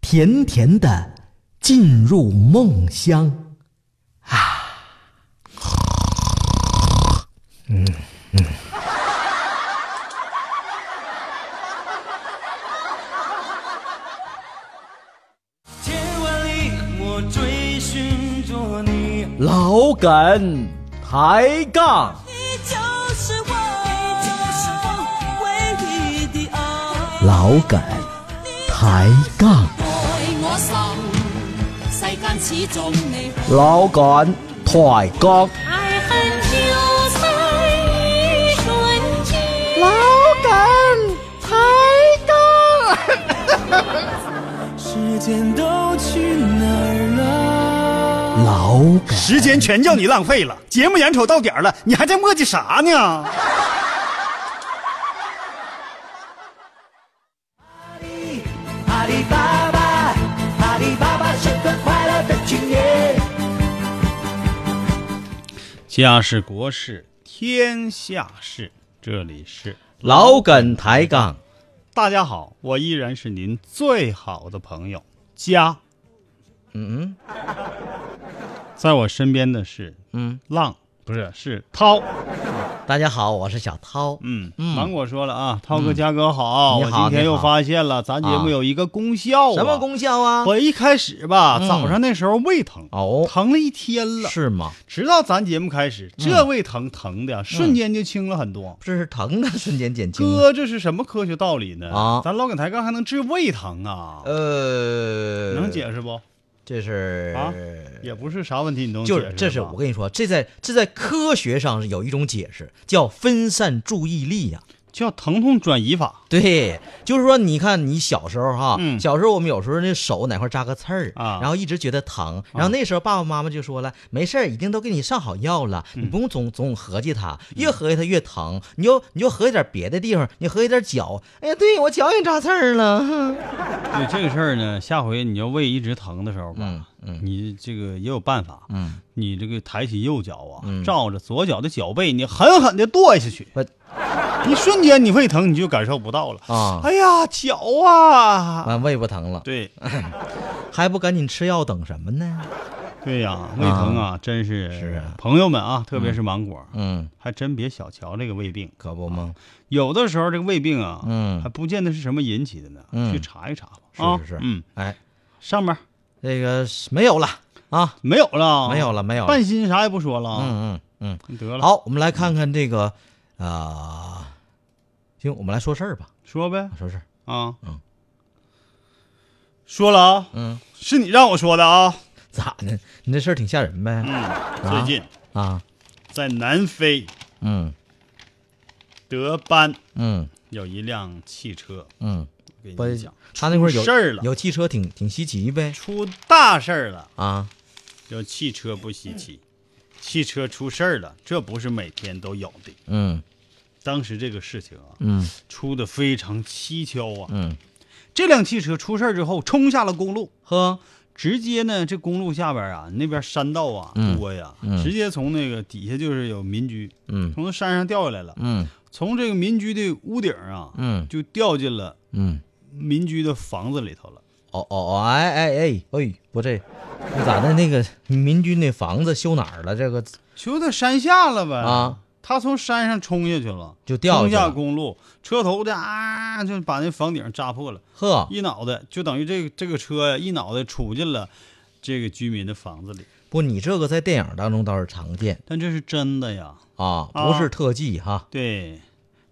[SPEAKER 2] 甜甜的进入梦乡。啊，嗯嗯。
[SPEAKER 3] 千万里，我追寻着你。
[SPEAKER 2] 老梗抬杠。
[SPEAKER 4] 你就是我，唯一的爱。
[SPEAKER 2] 老梗抬杠。老梗抬杠。
[SPEAKER 5] 爱恨就在一瞬间。
[SPEAKER 2] 老梗抬杠。
[SPEAKER 3] 时间都去哪儿了？
[SPEAKER 2] 老梗
[SPEAKER 1] 时间全叫你浪费了，节目眼瞅到点儿了，你还在磨叽啥呢？家事国事天下事，这里是
[SPEAKER 2] 老梗抬杠。
[SPEAKER 1] 大家好，我依然是您最好的朋友家，
[SPEAKER 2] 嗯
[SPEAKER 1] 在我身边的是
[SPEAKER 2] 嗯，
[SPEAKER 1] 浪，不是是涛。
[SPEAKER 2] 大家好，我是小涛。
[SPEAKER 1] 嗯，
[SPEAKER 2] 嗯
[SPEAKER 1] 芒果说了啊，涛哥嘉哥好，
[SPEAKER 2] 你好
[SPEAKER 1] 我今天又发现了，咱节目
[SPEAKER 2] 啊
[SPEAKER 1] 有一个功效、啊，
[SPEAKER 2] 什么？功效啊？
[SPEAKER 1] 我一开始吧，
[SPEAKER 2] 嗯
[SPEAKER 1] 早上那时候胃疼，
[SPEAKER 2] 哦，
[SPEAKER 1] 疼了一天了，
[SPEAKER 2] 是吗？
[SPEAKER 1] 直到咱节目开始，
[SPEAKER 2] 嗯
[SPEAKER 1] 这胃疼疼的瞬间就轻了很多。
[SPEAKER 2] 这是疼的瞬间减轻。
[SPEAKER 1] 哥，这是什么科学道理呢？
[SPEAKER 2] 啊
[SPEAKER 1] 咱老梗抬杠还能治胃疼啊？
[SPEAKER 2] 呃，
[SPEAKER 1] 能解释不？
[SPEAKER 2] 这是
[SPEAKER 1] 啊？也不是啥问题你都能
[SPEAKER 2] 就是这是我跟你说，这在这在科学上是有一种解释，叫分散注意力呀、
[SPEAKER 1] 叫疼痛转移法。
[SPEAKER 2] 对，就是说，你看你小时候哈，
[SPEAKER 1] 嗯。
[SPEAKER 2] 小时候我们有时候那手哪块扎个刺儿
[SPEAKER 1] 啊。
[SPEAKER 2] 然后一直觉得疼，然后那时候爸爸妈妈就说了，没事儿，已经都给你上好药了，
[SPEAKER 1] 嗯。
[SPEAKER 2] 你不用总总合计它，越合计它越疼，你就你就合计点别的地方，你合计点脚，哎呀，对我脚也扎刺儿了，
[SPEAKER 1] 对这个事儿呢，下回你要胃一直疼的时候吧，
[SPEAKER 2] 嗯嗯。
[SPEAKER 1] 你这个也有办法。
[SPEAKER 2] 嗯，
[SPEAKER 1] 你这个抬起右脚啊，
[SPEAKER 2] 嗯。
[SPEAKER 1] 照着左脚的脚背，你狠狠的跺下去。
[SPEAKER 2] 我，
[SPEAKER 1] 一瞬间你胃疼你就感受不到了。
[SPEAKER 2] 啊，
[SPEAKER 1] 哎呀，脚啊！
[SPEAKER 2] 完胃不疼了，
[SPEAKER 1] 对。
[SPEAKER 2] 还不赶紧吃药等什么呢？
[SPEAKER 1] 对呀，胃疼啊，真是
[SPEAKER 2] 是啊。
[SPEAKER 1] 朋友们啊，特别是芒果，
[SPEAKER 2] 嗯，
[SPEAKER 1] 还真别小瞧这个胃病。
[SPEAKER 2] 可不吗？
[SPEAKER 1] 有的时候这个胃病啊，
[SPEAKER 2] 嗯。
[SPEAKER 1] 还不见得是什么引起的呢，
[SPEAKER 2] 嗯。
[SPEAKER 1] 去查一查吧。啊
[SPEAKER 2] 是是。是
[SPEAKER 1] 嗯，
[SPEAKER 2] 哎，
[SPEAKER 1] 上面
[SPEAKER 2] 这个没有了啊，
[SPEAKER 1] 没有了，
[SPEAKER 2] 没有了，没有了，
[SPEAKER 1] 半心啥也不说了啊。
[SPEAKER 2] 嗯嗯嗯。
[SPEAKER 1] 得了，，
[SPEAKER 2] 好，我们来看看这个，啊、行，我们来说事儿吧，
[SPEAKER 1] 说呗
[SPEAKER 2] 说事儿。
[SPEAKER 1] 啊。
[SPEAKER 2] 嗯，
[SPEAKER 1] 说了啊，
[SPEAKER 2] 嗯，
[SPEAKER 1] 是你让我说的啊。
[SPEAKER 2] 咋的？你这事儿挺吓人呗？
[SPEAKER 1] 嗯，最近
[SPEAKER 2] 啊，
[SPEAKER 1] 在南非
[SPEAKER 2] 嗯
[SPEAKER 1] 德班
[SPEAKER 2] 嗯
[SPEAKER 1] 有一辆汽车，
[SPEAKER 2] 嗯，不
[SPEAKER 1] 我跟你讲，
[SPEAKER 2] 他那块儿有
[SPEAKER 1] 事儿了。
[SPEAKER 2] 有汽车挺挺稀奇呗？
[SPEAKER 1] 出大事儿了。
[SPEAKER 2] 啊，
[SPEAKER 1] 有汽车不稀奇，汽车出事儿了，这不是每天都有的。
[SPEAKER 2] 嗯。
[SPEAKER 1] 当时这个事情啊，
[SPEAKER 2] 嗯。
[SPEAKER 1] 出的非常蹊跷啊。
[SPEAKER 2] 嗯，
[SPEAKER 1] 这辆汽车出事儿之后，冲下了公路，
[SPEAKER 2] 呵，
[SPEAKER 1] 直接呢，这公路下边啊，那边山道啊
[SPEAKER 2] 嗯
[SPEAKER 1] 多呀，
[SPEAKER 2] 嗯
[SPEAKER 1] 直接从那个底下就是有民居，
[SPEAKER 2] 嗯
[SPEAKER 1] 从山上掉下来了，
[SPEAKER 2] 嗯。
[SPEAKER 1] 从这个民居的屋顶啊，
[SPEAKER 2] 嗯。
[SPEAKER 1] 就掉进了
[SPEAKER 2] 嗯，
[SPEAKER 1] 民居的房子里头了。
[SPEAKER 2] 哦哦哦，哎哎哎，哎，不这，那咋的？那个民居那房子修哪儿了？这个
[SPEAKER 1] 修在山下了呗
[SPEAKER 2] 啊，
[SPEAKER 1] 他从山上冲下去了，
[SPEAKER 2] 就掉
[SPEAKER 1] 冲
[SPEAKER 2] 下
[SPEAKER 1] 公路，车头的啊，就把那房顶扎破了，
[SPEAKER 2] 呵，
[SPEAKER 1] 一脑袋就等于这个这个车呀，一脑袋杵进了这个居民的房子里。
[SPEAKER 2] 不，你这个在电影当中倒是常见
[SPEAKER 1] 但这是真的呀，
[SPEAKER 2] 啊，
[SPEAKER 1] 啊
[SPEAKER 2] 不是特技哈。
[SPEAKER 1] 对，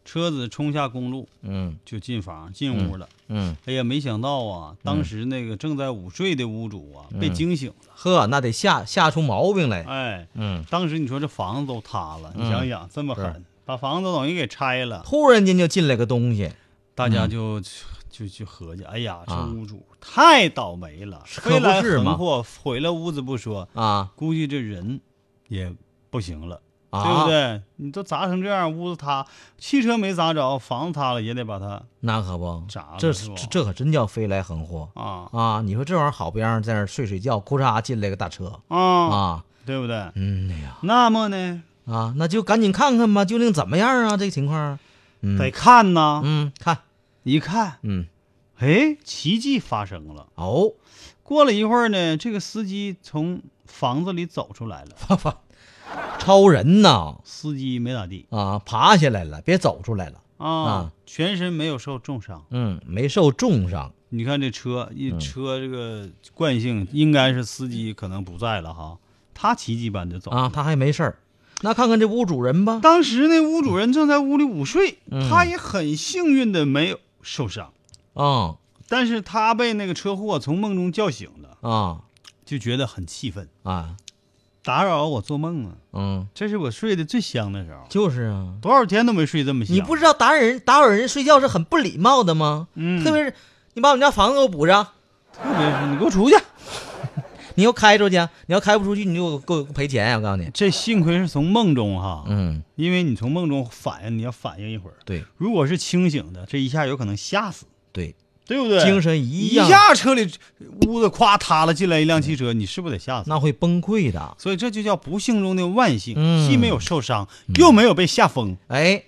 [SPEAKER 1] 车子冲下公路
[SPEAKER 2] 嗯。
[SPEAKER 1] 就进房进屋了。
[SPEAKER 2] 嗯，
[SPEAKER 1] 哎呀，没想到啊，当时那个正在午睡的屋主啊，被
[SPEAKER 2] 嗯
[SPEAKER 1] 惊醒了。
[SPEAKER 2] 呵，那得吓吓出毛病来。
[SPEAKER 1] 哎，
[SPEAKER 2] 嗯，
[SPEAKER 1] 当时你说这房子都塌了，你
[SPEAKER 2] 嗯
[SPEAKER 1] 想想这么狠，把房子都等于给拆了。
[SPEAKER 2] 突然间就进来个东西，
[SPEAKER 1] 大家就、就就合计，哎呀，这
[SPEAKER 2] 啊
[SPEAKER 1] 屋主太倒霉了，
[SPEAKER 2] 可
[SPEAKER 1] 飞来横祸，毁了屋子不说，
[SPEAKER 2] 啊。
[SPEAKER 1] 估计这人也不行了。
[SPEAKER 2] 啊，
[SPEAKER 1] 对不？对？你都砸成这样，屋子塌，汽车没砸着，房子塌了也得把它
[SPEAKER 2] 那可不，
[SPEAKER 1] 砸了
[SPEAKER 2] 这
[SPEAKER 1] 是
[SPEAKER 2] 这这可真叫飞来横祸
[SPEAKER 1] 啊
[SPEAKER 2] 啊！你说这玩意儿好不让人在那儿睡睡觉，库嚓进来个大车
[SPEAKER 1] 啊，
[SPEAKER 2] 啊，
[SPEAKER 1] 对不对？
[SPEAKER 2] 嗯哎呀
[SPEAKER 1] 那么呢，
[SPEAKER 2] 啊，那就赶紧看看吧，究竟怎么样啊？这个情况，嗯
[SPEAKER 1] 得看呐。
[SPEAKER 2] 嗯看
[SPEAKER 1] 一看，
[SPEAKER 2] 嗯
[SPEAKER 1] 哎，奇迹发生了。
[SPEAKER 2] 哦，
[SPEAKER 1] 过了一会儿呢，这个司机从房子里走出来了，
[SPEAKER 2] 超人呐。
[SPEAKER 1] 司机没咋地。
[SPEAKER 2] 啊，爬下来了，别走出来了，
[SPEAKER 1] 啊
[SPEAKER 2] 啊，
[SPEAKER 1] 全身没有受重伤。
[SPEAKER 2] 嗯，没受重伤，
[SPEAKER 1] 你看这车，一
[SPEAKER 2] 嗯。
[SPEAKER 1] 车这个惯性应该是司机可能不在了哈，他奇迹般的走
[SPEAKER 2] 啊，他还没事儿。那看看这屋主人吧，
[SPEAKER 1] 当时那屋主人正在屋里午睡，
[SPEAKER 2] 嗯。
[SPEAKER 1] 他也很幸运的没有受伤，
[SPEAKER 2] 啊。
[SPEAKER 1] 但是他被那个车祸从梦中叫醒了，
[SPEAKER 2] 啊。
[SPEAKER 1] 就觉得很气愤，
[SPEAKER 2] 啊，
[SPEAKER 1] 打扰我做梦啊！
[SPEAKER 2] 嗯，
[SPEAKER 1] 这是我睡得最香的时候，
[SPEAKER 2] 就是啊，
[SPEAKER 1] 多少天都没睡这么香。
[SPEAKER 2] 你不知道打扰人打扰人睡觉是很不礼貌的吗？
[SPEAKER 1] 嗯
[SPEAKER 2] 特别是你把我们家房子给我补上，
[SPEAKER 1] 特别是你给我出去！
[SPEAKER 2] 你要开出去，你要开不出去，你就给我赔钱呀！我告诉你，
[SPEAKER 1] 这幸亏是从梦中哈，
[SPEAKER 2] 嗯，
[SPEAKER 1] 因为你从梦中反应，你要反应一会儿。
[SPEAKER 2] 对
[SPEAKER 1] 如果是清醒的，这一下有可能吓死，
[SPEAKER 2] 对，
[SPEAKER 1] 对不对？
[SPEAKER 2] 精神一
[SPEAKER 1] 一下车里屋子咵塌了，进来一辆汽车，你是不是得吓死？
[SPEAKER 2] 那会崩溃的。
[SPEAKER 1] 所以这就叫不幸中的万幸，
[SPEAKER 2] 嗯
[SPEAKER 1] 既没有受伤，又没有被吓疯。
[SPEAKER 2] 哎，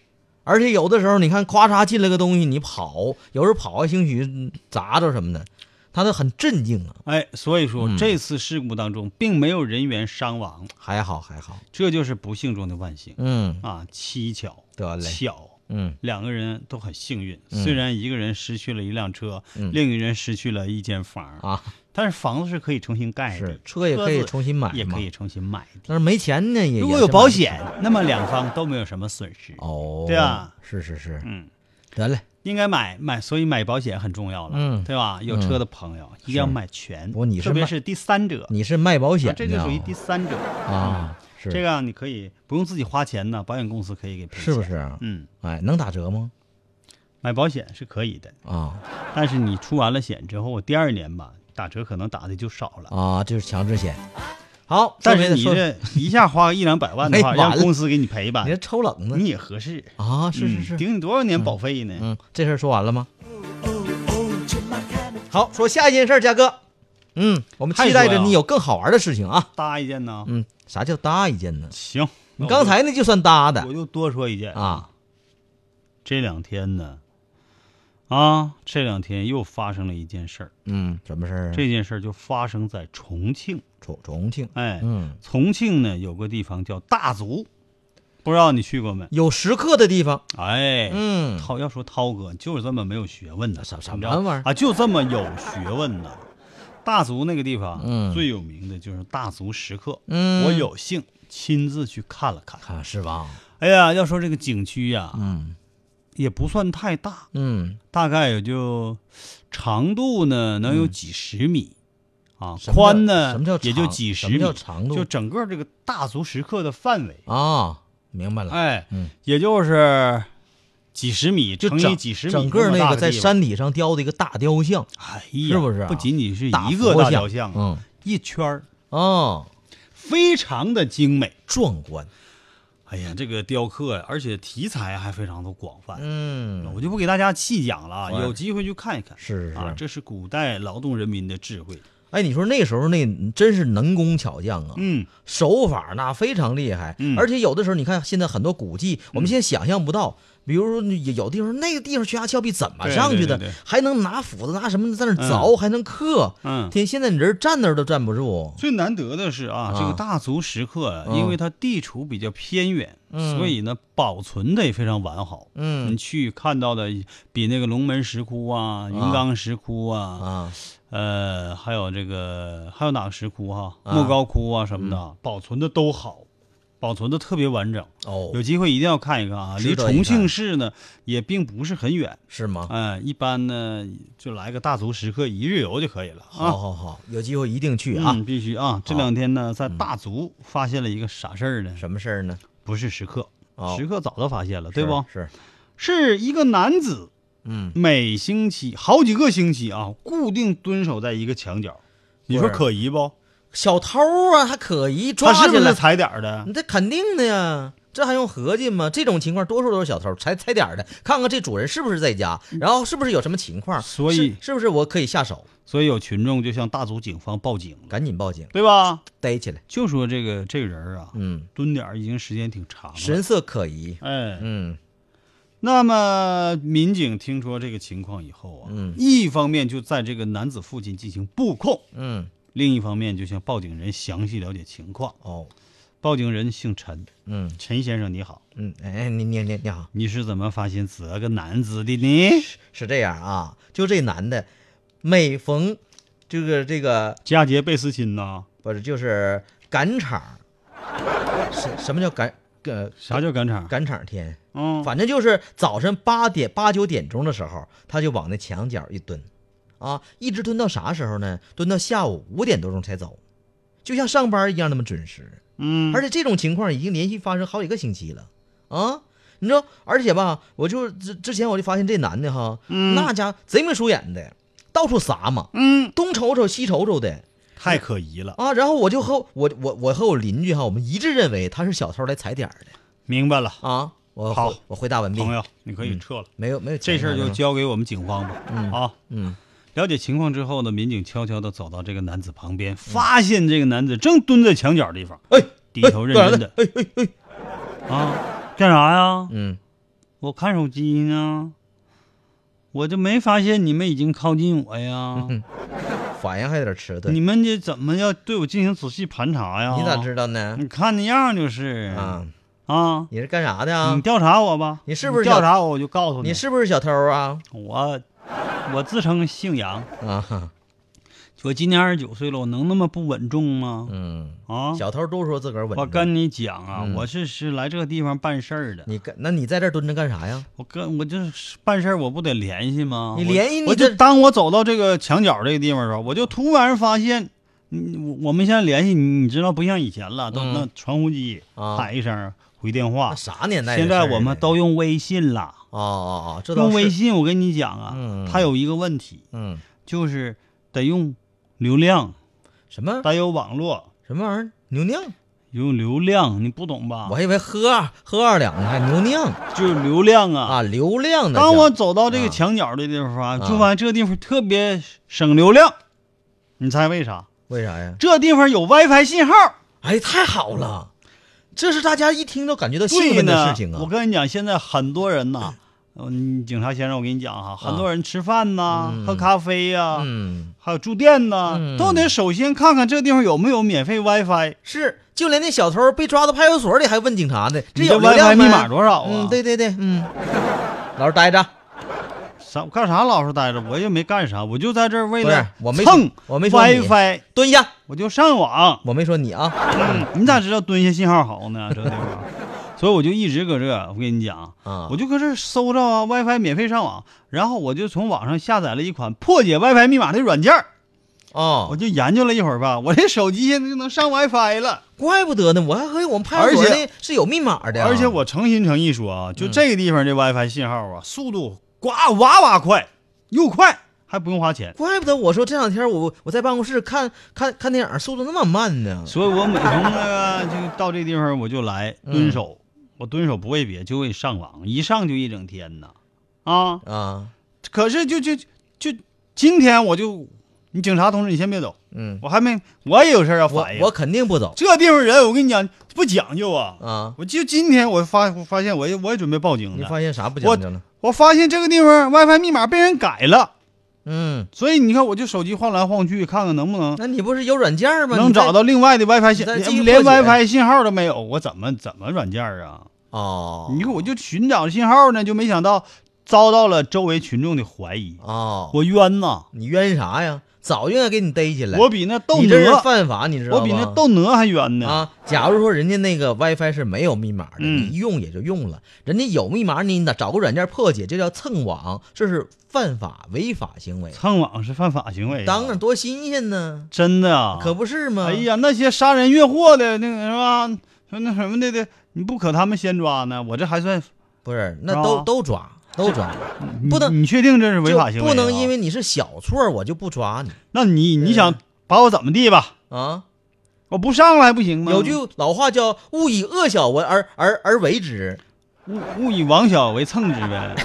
[SPEAKER 2] 而且有的时候你看，咵嚓进来个东西，你跑，有时候跑还兴许嗯砸着什么的，他都很镇静啊。
[SPEAKER 1] 哎，所以说、
[SPEAKER 2] 嗯
[SPEAKER 1] 这次事故当中并没有人员伤亡，
[SPEAKER 2] 还好还好，
[SPEAKER 1] 这就是不幸中的万幸、
[SPEAKER 2] 嗯，
[SPEAKER 1] 啊！蹊跷，
[SPEAKER 2] 得嘞，
[SPEAKER 1] 巧，
[SPEAKER 2] 嗯。
[SPEAKER 1] 两个人都很幸运。
[SPEAKER 2] 嗯。
[SPEAKER 1] 虽然一个人失去了一辆车，
[SPEAKER 2] 嗯。
[SPEAKER 1] 另一个人失去了一间房，
[SPEAKER 2] 啊，
[SPEAKER 1] 但是房子是可以重新盖的
[SPEAKER 2] 是，车也可以重新买
[SPEAKER 1] 也可以重新买的。
[SPEAKER 2] 但是没钱呢，也
[SPEAKER 1] 如果有保险，那么两方都没有什么损失。
[SPEAKER 2] 哦，
[SPEAKER 1] 对啊，
[SPEAKER 2] 是是是，
[SPEAKER 1] 嗯，
[SPEAKER 2] 得嘞，
[SPEAKER 1] 应该买买，所以买保险很重要了，
[SPEAKER 2] 嗯。
[SPEAKER 1] 对吧？有车的朋友一定要买全，
[SPEAKER 2] 不你是
[SPEAKER 1] 特别是第三者，
[SPEAKER 2] 你是卖保险
[SPEAKER 1] 这就属于第三者。
[SPEAKER 2] 啊，是
[SPEAKER 1] 这个啊你可以不用自己花钱呢，保险公司可以给赔，
[SPEAKER 2] 是不是？啊？
[SPEAKER 1] 嗯，
[SPEAKER 2] 哎，能打折吗？
[SPEAKER 1] 买保险是可以的，
[SPEAKER 2] 啊
[SPEAKER 1] 但是你出完了险之后，第二年吧，打折可能打的就少了。
[SPEAKER 2] 啊，这是强制险。好，
[SPEAKER 1] 但是你这一下花个一两百万的话，让公司给你赔吧
[SPEAKER 2] 你，这抽冷子
[SPEAKER 1] 你也合适。
[SPEAKER 2] 啊？是是是，
[SPEAKER 1] 嗯顶你多少年保费呢？
[SPEAKER 2] 嗯，这事儿说完了吗？好，说下一件事儿，嘉哥。嗯，我们期待着你有更好玩的事情啊。
[SPEAKER 1] 搭一件呢？
[SPEAKER 2] 嗯，啥叫搭一件呢？
[SPEAKER 1] 行，
[SPEAKER 2] 你刚才那就算搭的
[SPEAKER 1] 我就多说一件
[SPEAKER 2] 啊。
[SPEAKER 1] 这两天呢，啊，这两天又发生了一件事儿。
[SPEAKER 2] 嗯，什么事儿啊？
[SPEAKER 1] 这件事儿就发生在重庆。
[SPEAKER 2] 重重庆，
[SPEAKER 1] 哎，
[SPEAKER 2] 嗯，
[SPEAKER 1] 重庆呢有个地方叫大足，不知道你去过没？
[SPEAKER 2] 有食客的地方。
[SPEAKER 1] 哎，
[SPEAKER 2] 嗯，
[SPEAKER 1] 涛要说涛哥就是这么没有学问的，
[SPEAKER 2] 什什
[SPEAKER 1] 你知道
[SPEAKER 2] 么玩意儿
[SPEAKER 1] 啊？就这么有学问的。大足那个地方，
[SPEAKER 2] 嗯。
[SPEAKER 1] 最有名的就是大足石刻。
[SPEAKER 2] 嗯。
[SPEAKER 1] 我有幸亲自去看了看。
[SPEAKER 2] 看是吧？
[SPEAKER 1] 哎呀，要说这个景区呀、
[SPEAKER 2] 嗯。
[SPEAKER 1] 也不算太大，
[SPEAKER 2] 嗯，
[SPEAKER 1] 大概也就长度呢能有几十米，宽呢
[SPEAKER 2] 什么叫
[SPEAKER 1] 也就几十米，
[SPEAKER 2] 叫长度？
[SPEAKER 1] 就整个这个大足石刻的范围，
[SPEAKER 2] 啊，明白了。
[SPEAKER 1] 哎，
[SPEAKER 2] 嗯。
[SPEAKER 1] 也就是几十米乘以
[SPEAKER 2] 就整
[SPEAKER 1] 几十米，
[SPEAKER 2] 整个那个在
[SPEAKER 1] 山，
[SPEAKER 2] 山体上雕的一个大雕像，
[SPEAKER 1] 哎呀，
[SPEAKER 2] 是不是啊
[SPEAKER 1] 不仅仅是一个大雕像，
[SPEAKER 2] 嗯，
[SPEAKER 1] 一圈儿
[SPEAKER 2] 哦，
[SPEAKER 1] 非常的精美。
[SPEAKER 2] 壮观。
[SPEAKER 1] 哎呀，这个雕刻呀，而且题材还非常的广泛。
[SPEAKER 2] 嗯，
[SPEAKER 1] 我就不给大家细讲了啊，有机会去看一看。
[SPEAKER 2] 是是
[SPEAKER 1] 啊，这是古代劳动人民的智慧。
[SPEAKER 2] 哎，你说那时候那真是能工巧匠啊，
[SPEAKER 1] 嗯，
[SPEAKER 2] 手法那非常厉害，
[SPEAKER 1] 嗯
[SPEAKER 2] 而且有的时候你看现在很多古迹，我们现在想象不到，比如说有有地方那个地方悬崖峭壁怎么上去的，还能拿斧子拿什么在那儿凿，还能刻，
[SPEAKER 1] 嗯。
[SPEAKER 2] 天，现在你人站那儿都站不住，
[SPEAKER 1] 最难得的是啊，
[SPEAKER 2] 啊
[SPEAKER 1] 这个大足石刻因为它地处比较偏远，
[SPEAKER 2] 嗯。
[SPEAKER 1] 所以呢保存的也非常完好。
[SPEAKER 2] 嗯。
[SPEAKER 1] 你去看到的比那个龙门石窟啊、云冈石窟啊，
[SPEAKER 2] 啊，
[SPEAKER 1] 呃，还有这个还有哪个石窟哈、
[SPEAKER 2] 啊。
[SPEAKER 1] 莫高窟啊什么的，保存的都好，保存的特别完整。
[SPEAKER 2] 哦
[SPEAKER 1] 有，机会一定要看一看啊！离重庆市呢也并不是很远，
[SPEAKER 2] 是吗？
[SPEAKER 1] 哎、一般呢就来个大足石刻一日游就可以了啊。
[SPEAKER 2] 好好好，有机会一定去啊！
[SPEAKER 1] 嗯，必须啊！这两天呢，在大足发现了一个啥事儿呢？
[SPEAKER 2] 什么事儿呢？
[SPEAKER 1] 不是石刻，
[SPEAKER 2] 哦
[SPEAKER 1] 石刻早都发现了，对不？
[SPEAKER 2] 是，
[SPEAKER 1] 是一个男子
[SPEAKER 2] 嗯，
[SPEAKER 1] 每星期好几个星期啊，固定蹲守在一个墙角，你说可疑不？
[SPEAKER 2] 小偷啊，还可疑抓
[SPEAKER 1] 他是
[SPEAKER 2] 起来，
[SPEAKER 1] 不是踩点儿的？
[SPEAKER 2] 你这肯定的呀，这还用合计吗？这种情况多数都是小偷踩踩点儿的，看看这主人是不是在家，然后是不是有什么情况，
[SPEAKER 1] 所以
[SPEAKER 2] 是是不是我可以下手，
[SPEAKER 1] 所以有群众就向大足警方报警，
[SPEAKER 2] 赶紧报警，
[SPEAKER 1] 对吧？
[SPEAKER 2] 逮起来。
[SPEAKER 1] 就说这个这个人啊，
[SPEAKER 2] 嗯，
[SPEAKER 1] 蹲点已经时间挺长了。
[SPEAKER 2] 神色可疑。
[SPEAKER 1] 哎，
[SPEAKER 2] 嗯
[SPEAKER 1] 那么民警听说这个情况以后啊，
[SPEAKER 2] 嗯
[SPEAKER 1] 一方面就在这个男子附近进行布控，
[SPEAKER 2] 嗯，
[SPEAKER 1] 另一方面就向报警人详细了解情况。
[SPEAKER 2] 哦，
[SPEAKER 1] 报警人姓陈，
[SPEAKER 2] 嗯
[SPEAKER 1] 陈先生你好，
[SPEAKER 2] 嗯，哎，你你你你好，
[SPEAKER 1] 你是怎么发现这个男子的呢？
[SPEAKER 2] 是这样啊，就这男的，每逢这个这个
[SPEAKER 1] 佳节倍思亲呐？
[SPEAKER 2] 不是就是赶场，什什么叫赶呃
[SPEAKER 1] 啥叫赶场？
[SPEAKER 2] 赶场天？
[SPEAKER 1] 嗯，
[SPEAKER 2] 反正就是早晨八点八九点钟的时候，他就往那墙角一蹲，啊，一直蹲到啥时候呢？蹲到下午五点多钟才走，就像上班一样那么准时。
[SPEAKER 1] 嗯，
[SPEAKER 2] 而且这种情况已经连续发生好几个星期了，啊，你知道？而且吧，我就之之前我就发现这男的哈，
[SPEAKER 1] 嗯
[SPEAKER 2] 那家贼眉鼠眼的，到处撒嘛，
[SPEAKER 1] 嗯，
[SPEAKER 2] 东瞅瞅西瞅瞅的
[SPEAKER 1] 太可疑了。
[SPEAKER 2] 啊。然后我就和我我我和我邻居哈，我们一致认为他是小偷来踩点儿的
[SPEAKER 1] 明白了，
[SPEAKER 2] 啊。我
[SPEAKER 1] 好
[SPEAKER 2] 我回答完毕，
[SPEAKER 1] 朋友，你可以撤了。
[SPEAKER 2] 没有没有
[SPEAKER 1] 这事儿就交给我们警方吧。
[SPEAKER 2] 嗯
[SPEAKER 1] 啊，
[SPEAKER 2] 嗯
[SPEAKER 1] 了解情况之后呢，民警悄悄地走到这个男子旁边，发现这个男子正蹲在墙角地方，
[SPEAKER 2] 哎
[SPEAKER 1] 低头认真的
[SPEAKER 2] 哎哎哎
[SPEAKER 1] 啊，干啥呀？
[SPEAKER 2] 嗯
[SPEAKER 1] 我看手机呢，我就没发现你们已经靠近我呀。
[SPEAKER 2] 嗯 反应还有点迟钝。
[SPEAKER 1] 你们这怎么要对我进行仔细盘查呀？
[SPEAKER 2] 你咋知道呢？
[SPEAKER 1] 你看那样就是
[SPEAKER 2] 啊，
[SPEAKER 1] 啊，
[SPEAKER 2] 你是干啥的啊
[SPEAKER 1] 你？调查我吧。
[SPEAKER 2] 你是不是
[SPEAKER 1] 调查我，我就告诉
[SPEAKER 2] 你你是不是小偷啊？
[SPEAKER 1] 我，我自称姓杨，
[SPEAKER 2] 啊，
[SPEAKER 1] 我今年二十九岁了，我能那么不稳重吗？
[SPEAKER 2] 嗯，
[SPEAKER 1] 啊，
[SPEAKER 2] 小偷都说自个儿稳重。
[SPEAKER 1] 我跟你讲啊，
[SPEAKER 2] 嗯
[SPEAKER 1] 我是是来这个地方办事儿的。
[SPEAKER 2] 你跟那你在这儿蹲着干啥呀？
[SPEAKER 1] 我跟我就是办事儿，我不得联系吗？
[SPEAKER 2] 你
[SPEAKER 1] 我我就
[SPEAKER 2] 联系你这
[SPEAKER 1] 当我走到这个墙角这个地方的时候，我就突然发现，嗯，我我们现在联系你，你知道不像以前了，都
[SPEAKER 2] 嗯
[SPEAKER 1] 那传呼机
[SPEAKER 2] 啊
[SPEAKER 1] 喊一声回电话。
[SPEAKER 2] 啥年代
[SPEAKER 1] 现？在我们都用微信了，
[SPEAKER 2] 哦哦哦，这倒是
[SPEAKER 1] 用微。信。我跟你讲啊，
[SPEAKER 2] 嗯
[SPEAKER 1] 它有一个问题，
[SPEAKER 2] 嗯，
[SPEAKER 1] 就是得用流量，
[SPEAKER 2] 什么
[SPEAKER 1] 得有网络，
[SPEAKER 2] 什么玩意儿？牛酿？
[SPEAKER 1] 有流量，你不懂吧？
[SPEAKER 2] 我还以为喝喝二两呢，还牛酿
[SPEAKER 1] 就是流量啊。
[SPEAKER 2] 啊，流量的。
[SPEAKER 1] 当我走到这
[SPEAKER 2] 啊
[SPEAKER 1] 个墙角的地方就发现这个地方特别省流量。你猜为啥？
[SPEAKER 2] 为啥呀？
[SPEAKER 1] 这地方有 WiFi 信号。
[SPEAKER 2] 哎，太好了，这是大家一听都感觉到兴
[SPEAKER 1] 对
[SPEAKER 2] 奋的事情啊。
[SPEAKER 1] 我跟你讲，现在很多人呐，嗯，警察先生，我跟你讲哈，很多人吃饭呐、
[SPEAKER 2] 嗯
[SPEAKER 1] 喝咖啡呀、
[SPEAKER 2] 嗯，
[SPEAKER 1] 还有住店呐，
[SPEAKER 2] 嗯
[SPEAKER 1] 都得首先看看这地方有没有免费 WiFi。
[SPEAKER 2] 是，就连那小偷被抓到派出所里还问警察呢，这有
[SPEAKER 1] WiFi 密码多少啊？
[SPEAKER 2] 嗯，对对对，嗯，老实待着。
[SPEAKER 1] 啥干啥老实待着？我也没干啥，我就在这儿为了
[SPEAKER 2] 我没
[SPEAKER 1] 蹭
[SPEAKER 2] 我没说你
[SPEAKER 1] WiFi，
[SPEAKER 2] 蹲下，
[SPEAKER 1] 我就上网。
[SPEAKER 2] 我没说你啊。
[SPEAKER 1] 嗯，你咋知道蹲下信号好呢？这个地方，所以我就一直搁这，我跟你讲，
[SPEAKER 2] 啊
[SPEAKER 1] 我就搁这搜着啊 WiFi 免费上网，然后我就从网上下载了一款破解 WiFi 密码的软件儿我
[SPEAKER 2] 哦，
[SPEAKER 1] 就研究了一会儿吧，我这手机现在就能上 WiFi 了。
[SPEAKER 2] 怪不得呢，我还和我们派出所
[SPEAKER 1] 而且
[SPEAKER 2] 那是有密码的啊。
[SPEAKER 1] 而且我诚心诚意说啊，就
[SPEAKER 2] 嗯
[SPEAKER 1] 这个地方这 WiFi 信号啊，速度呱哇哇快，又快还不用花钱。
[SPEAKER 2] 怪不得我说这两天我我在办公室看看看电影，速度那么慢呢。
[SPEAKER 1] 所以我每逢那个就到这地方我就来蹲守，我蹲守不为别，就为上网，一上就一整天呐，啊！
[SPEAKER 2] 啊，
[SPEAKER 1] 可是就就就今天我就，你警察同志你先别走，
[SPEAKER 2] 嗯，
[SPEAKER 1] 我还没我也有事要反映。
[SPEAKER 2] 我肯定不走
[SPEAKER 1] 这地方人我跟你讲不讲究啊，
[SPEAKER 2] 啊。
[SPEAKER 1] 我就今天我发我发现我也我也准备报警了，
[SPEAKER 2] 你发现啥不讲究了？
[SPEAKER 1] 我发现这个地方 WiFi 密码被人改了。
[SPEAKER 2] 嗯，
[SPEAKER 1] 所以你看，我就手机晃来晃去，看看能不能
[SPEAKER 2] 那你不是有软件吗？
[SPEAKER 1] 能找到另外的 WiFi 信连，WiFi 信号都没有，我怎么怎么软件啊？
[SPEAKER 2] 哦。
[SPEAKER 1] 你看，我就寻找信号呢，就没想到遭到了周围群众的怀疑，
[SPEAKER 2] 哦，
[SPEAKER 1] 我冤呐！
[SPEAKER 2] 你冤啥呀？早就应该给你逮起来。
[SPEAKER 1] 我比那斗
[SPEAKER 2] 你这是
[SPEAKER 1] 哪，
[SPEAKER 2] 犯法，你知道吗？
[SPEAKER 1] 我比那斗哪还冤呢！
[SPEAKER 2] 啊，假如说人家那个 WiFi 是没有密码的，
[SPEAKER 1] 嗯
[SPEAKER 2] 你用也就用了；人家有密码，你哪找个软件破解，这叫蹭网，这是犯法违法行为。
[SPEAKER 1] 蹭网是犯法行为啊，
[SPEAKER 2] 当然多新鲜呢，
[SPEAKER 1] 真的啊！
[SPEAKER 2] 可不是吗？
[SPEAKER 1] 哎，呀，那些杀人越货的那个是吧？说那什么的的，你不可他们先抓呢？我这还算
[SPEAKER 2] 不是，那都都抓，都抓，不能
[SPEAKER 1] 你你确定这是违法行为、
[SPEAKER 2] 不能因为你是小错我就不抓你
[SPEAKER 1] 那你你想把我怎么地吧？
[SPEAKER 2] 啊。
[SPEAKER 1] 我不上来不行吗？
[SPEAKER 2] 有句老话叫“勿以恶小为而而而为之
[SPEAKER 1] 勿勿以王小为蹭之呗。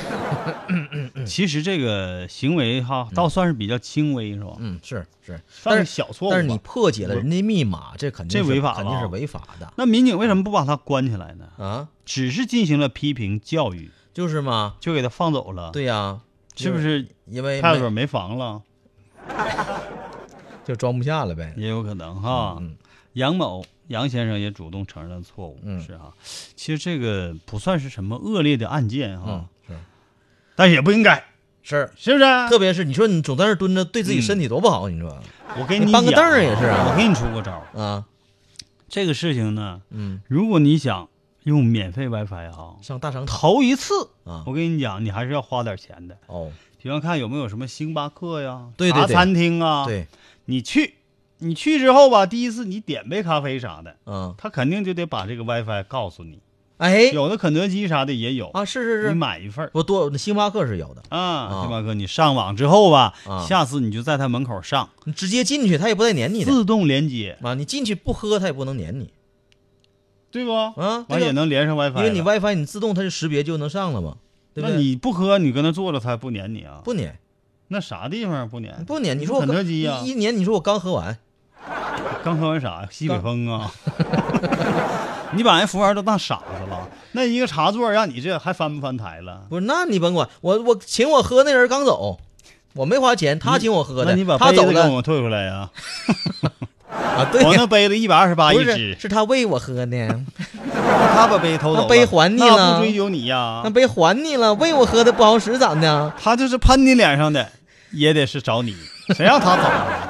[SPEAKER 1] 其实这个行为哈，倒算是比较轻微，是吧”。？
[SPEAKER 2] 嗯，是是，
[SPEAKER 1] 算是
[SPEAKER 2] 但是
[SPEAKER 1] 小错。
[SPEAKER 2] 但是你破解了人家密码，这肯定是
[SPEAKER 1] 这违法了
[SPEAKER 2] 肯定是违法的
[SPEAKER 1] 那民警为什么不把他关起来呢？
[SPEAKER 2] 啊，
[SPEAKER 1] 只是进行了批评教育，
[SPEAKER 2] 就是嘛，
[SPEAKER 1] 就给他放走了。，
[SPEAKER 2] 对呀，
[SPEAKER 1] 是不是
[SPEAKER 2] 因为没
[SPEAKER 1] 派出所没房了？
[SPEAKER 2] 就装不下了呗？
[SPEAKER 1] 也有可能哈。
[SPEAKER 2] 嗯
[SPEAKER 1] 杨某杨先生也主动承认了错误，
[SPEAKER 2] 嗯
[SPEAKER 1] 是哈。其实这个不算是什么恶劣的案件哈，
[SPEAKER 2] 嗯，是
[SPEAKER 1] 但也不应该，
[SPEAKER 2] 是，
[SPEAKER 1] 是不是？
[SPEAKER 2] 特别是你说你总在那儿蹲着，对自己身体多不好，你说
[SPEAKER 1] 我给你
[SPEAKER 2] 搬个
[SPEAKER 1] 讲
[SPEAKER 2] 凳儿也是啊
[SPEAKER 1] 我给你出个招儿。
[SPEAKER 2] 啊？
[SPEAKER 1] 这个事情呢，
[SPEAKER 2] 嗯，
[SPEAKER 1] 如果你想用免费 WiFi 哈，
[SPEAKER 2] 上大商场。
[SPEAKER 1] 头一次
[SPEAKER 2] 啊。
[SPEAKER 1] 我跟你讲，你还是要花点钱的。
[SPEAKER 2] 哦，
[SPEAKER 1] 比方看有没有什么星巴克呀、
[SPEAKER 2] 对对对
[SPEAKER 1] 茶餐厅啊，
[SPEAKER 2] 对，
[SPEAKER 1] 你去，你去之后吧，第一次你点杯咖啡啥的，
[SPEAKER 2] 嗯，
[SPEAKER 1] 他肯定就得把这个 WiFi 告诉你。
[SPEAKER 2] 哎
[SPEAKER 1] 有的肯德基啥的也有
[SPEAKER 2] 啊，是是是你，
[SPEAKER 1] 买一份儿
[SPEAKER 2] 不多，那星巴克是有的，
[SPEAKER 1] 啊，星巴克你上网之后吧，
[SPEAKER 2] 啊
[SPEAKER 1] 下次你就在他门口上，
[SPEAKER 2] 你直接进去，他也不带撵你的
[SPEAKER 1] 自动连接，
[SPEAKER 2] 啊，你进去不喝，他也不能撵你
[SPEAKER 1] 对不？
[SPEAKER 2] 啊，
[SPEAKER 1] 完也能连上 WiFi，
[SPEAKER 2] 因为你 WiFi 你自动它就识别就能上了嘛，对不
[SPEAKER 1] 那？你不喝，你搁那坐着，它不撵你啊？
[SPEAKER 2] 不撵
[SPEAKER 1] 那啥地方不撵？
[SPEAKER 2] 不撵，你说我
[SPEAKER 1] 肯德基呀
[SPEAKER 2] 一一年，你说我刚喝完，
[SPEAKER 1] 刚喝完啥呀？西北风啊！你把人服务员都当傻子了？那一个茶座让你这还翻不翻台了？
[SPEAKER 2] 不是，那你甭管，我我请我喝那人刚走，我没花钱，他请我喝的，
[SPEAKER 1] 那你把
[SPEAKER 2] 他走了
[SPEAKER 1] 给我退回来呀！
[SPEAKER 2] 啊，对呀，
[SPEAKER 1] 我那杯子一百二十八一支，
[SPEAKER 2] 是他喂我喝的，
[SPEAKER 1] 他把杯偷走
[SPEAKER 2] 杯还你
[SPEAKER 1] 那
[SPEAKER 2] 了
[SPEAKER 1] 不追究你呀
[SPEAKER 2] 那？杯还你了，喂我喝的不好使咋的？
[SPEAKER 1] 他就是喷你脸上的，也得是找你，谁让他走了？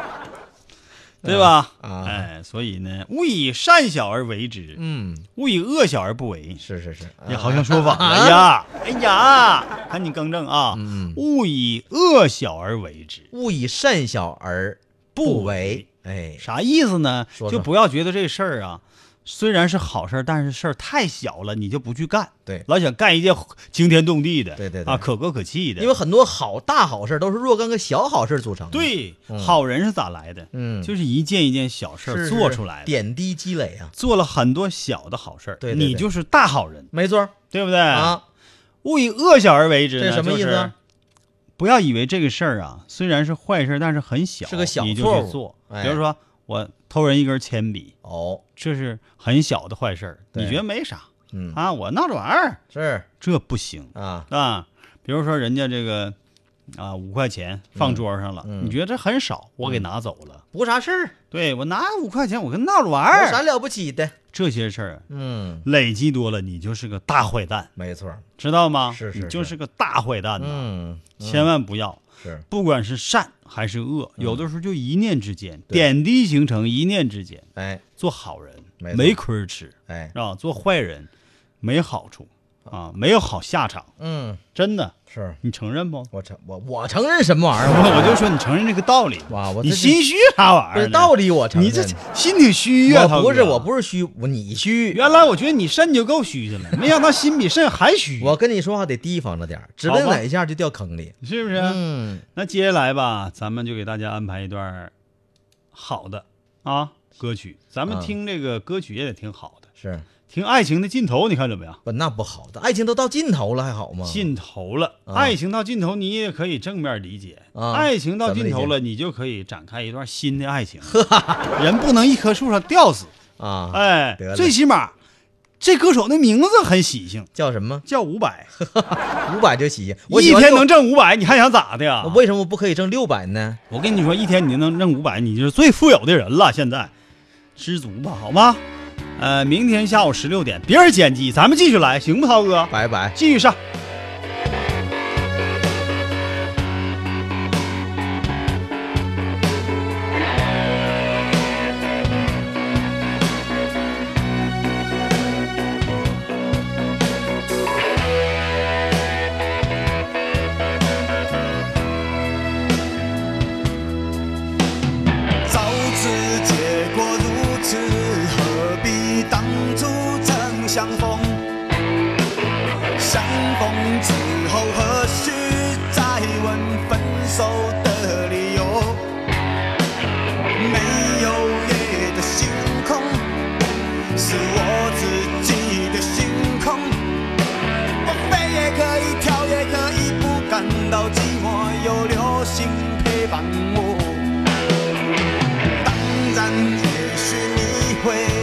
[SPEAKER 1] 对吧？
[SPEAKER 2] 啊
[SPEAKER 1] 哎，所以呢，勿以善小而为之，
[SPEAKER 2] 嗯，
[SPEAKER 1] 勿以恶小而不为。
[SPEAKER 2] 是是是，
[SPEAKER 1] 你好像说反了 哎呀！哎呀，赶紧更正啊！
[SPEAKER 2] 嗯
[SPEAKER 1] 勿以恶小而为之，
[SPEAKER 2] 勿以善小而不为，哎，
[SPEAKER 1] 啥意思呢？
[SPEAKER 2] 说说。
[SPEAKER 1] 就不要觉得这事儿啊，虽然是好事儿，但是事儿太小了，你就不去干。
[SPEAKER 2] 对。
[SPEAKER 1] 老想干一件惊天动地的，
[SPEAKER 2] 对对对。
[SPEAKER 1] 啊，可歌可泣的。
[SPEAKER 2] 因为很多好大好事都是若干个小好事组成的，，
[SPEAKER 1] 对、
[SPEAKER 2] 嗯。
[SPEAKER 1] 好人是咋来的？
[SPEAKER 2] 嗯，
[SPEAKER 1] 就是一件一件小事儿做出来的，
[SPEAKER 2] 点滴积累啊，
[SPEAKER 1] 做了很多小的好事儿，
[SPEAKER 2] 对对对。
[SPEAKER 1] 你就是大好人，
[SPEAKER 2] 没错
[SPEAKER 1] 对不对？
[SPEAKER 2] 啊，
[SPEAKER 1] 勿以恶小而为之，
[SPEAKER 2] 这什么意思啊？
[SPEAKER 1] 就是不要以为这个事儿啊，虽然是坏事儿，但是很小，
[SPEAKER 2] 是个小
[SPEAKER 1] 你就去做。
[SPEAKER 2] 哎。
[SPEAKER 1] 比如说，我偷人一根铅笔，
[SPEAKER 2] 哦，
[SPEAKER 1] 这是很小的坏事儿，你觉得没啥？
[SPEAKER 2] 嗯，
[SPEAKER 1] 啊？我闹着玩儿，
[SPEAKER 2] 是。
[SPEAKER 1] 这不行。
[SPEAKER 2] 啊，
[SPEAKER 1] 啊。比如说，人家这个啊五块钱放桌上了，
[SPEAKER 2] 嗯。
[SPEAKER 1] 你觉得这很少，我给拿走了。
[SPEAKER 2] 不啥事儿，
[SPEAKER 1] 对我拿五块钱，我跟闹着玩儿，
[SPEAKER 2] 有啥了不起的？
[SPEAKER 1] 这些事儿
[SPEAKER 2] 嗯，
[SPEAKER 1] 累积多了，你就是个大坏蛋，
[SPEAKER 2] 没错，
[SPEAKER 1] 知道吗？
[SPEAKER 2] 是是
[SPEAKER 1] 你就是是个大坏蛋呐，
[SPEAKER 2] 嗯，
[SPEAKER 1] 千万不要。
[SPEAKER 2] 是。
[SPEAKER 1] 不管是善还是恶，有的时候就一念之间，点滴形成，一念之间。
[SPEAKER 2] 哎。
[SPEAKER 1] 做好人
[SPEAKER 2] 没
[SPEAKER 1] 没亏吃
[SPEAKER 2] 哎，
[SPEAKER 1] 啊，做坏人没好处啊，没有好下场，
[SPEAKER 2] 嗯，
[SPEAKER 1] 真的，
[SPEAKER 2] 是
[SPEAKER 1] 你承认不？
[SPEAKER 2] 我承我我承认什么玩意儿？
[SPEAKER 1] 我我就说你承认这个道理，
[SPEAKER 2] 哇，我
[SPEAKER 1] 你心虚啥玩意儿？
[SPEAKER 2] 道理，我承认。
[SPEAKER 1] 你这心挺虚呀，
[SPEAKER 2] 不是我不是虚，我你虚。
[SPEAKER 1] 原来我觉得你肾就够虚的了，没想到心比肾还虚，
[SPEAKER 2] 我跟你说话得提防着点儿，指不定哪一下就掉坑里。
[SPEAKER 1] 是不是？
[SPEAKER 2] 嗯，
[SPEAKER 1] 那接下来吧，咱们就给大家安排一段好的啊歌曲，咱们
[SPEAKER 2] 啊
[SPEAKER 1] 听这个歌曲也得挺好的，
[SPEAKER 2] 是
[SPEAKER 1] 听《爱情的尽头》，你看怎么样？
[SPEAKER 2] 不那不好的，爱情都到尽头了还好吗？
[SPEAKER 1] 尽头了，
[SPEAKER 2] 啊
[SPEAKER 1] 爱情到尽头，你也可以正面理解。
[SPEAKER 2] 啊
[SPEAKER 1] 爱情到尽头了，你就可以展开一段新的爱情。人不能一棵树上吊死，
[SPEAKER 2] 啊，
[SPEAKER 1] 哎
[SPEAKER 2] 得，了
[SPEAKER 1] 最起码这歌手的名字很喜庆，
[SPEAKER 2] 叫什么？
[SPEAKER 1] 叫伍佰，
[SPEAKER 2] 五百就喜庆。我
[SPEAKER 1] 一天
[SPEAKER 2] 喜欢六
[SPEAKER 1] 能挣五百，你还想咋的呀
[SPEAKER 2] 我？为什么不可以挣六百呢？
[SPEAKER 1] 我跟你说，一天你就能挣五百，你就是最富有的人了。现在，知足吧，好吗？呃，明天下午十六点，别人剪辑，咱们继续来，行不，涛哥？
[SPEAKER 2] 拜拜。
[SPEAKER 1] 继续上。
[SPEAKER 6] 分手的理由，没有月的星空，是我自己的星空，我飞也可以，跳也可以，不感到寂寞，有流星陪伴我。当然，也许你会。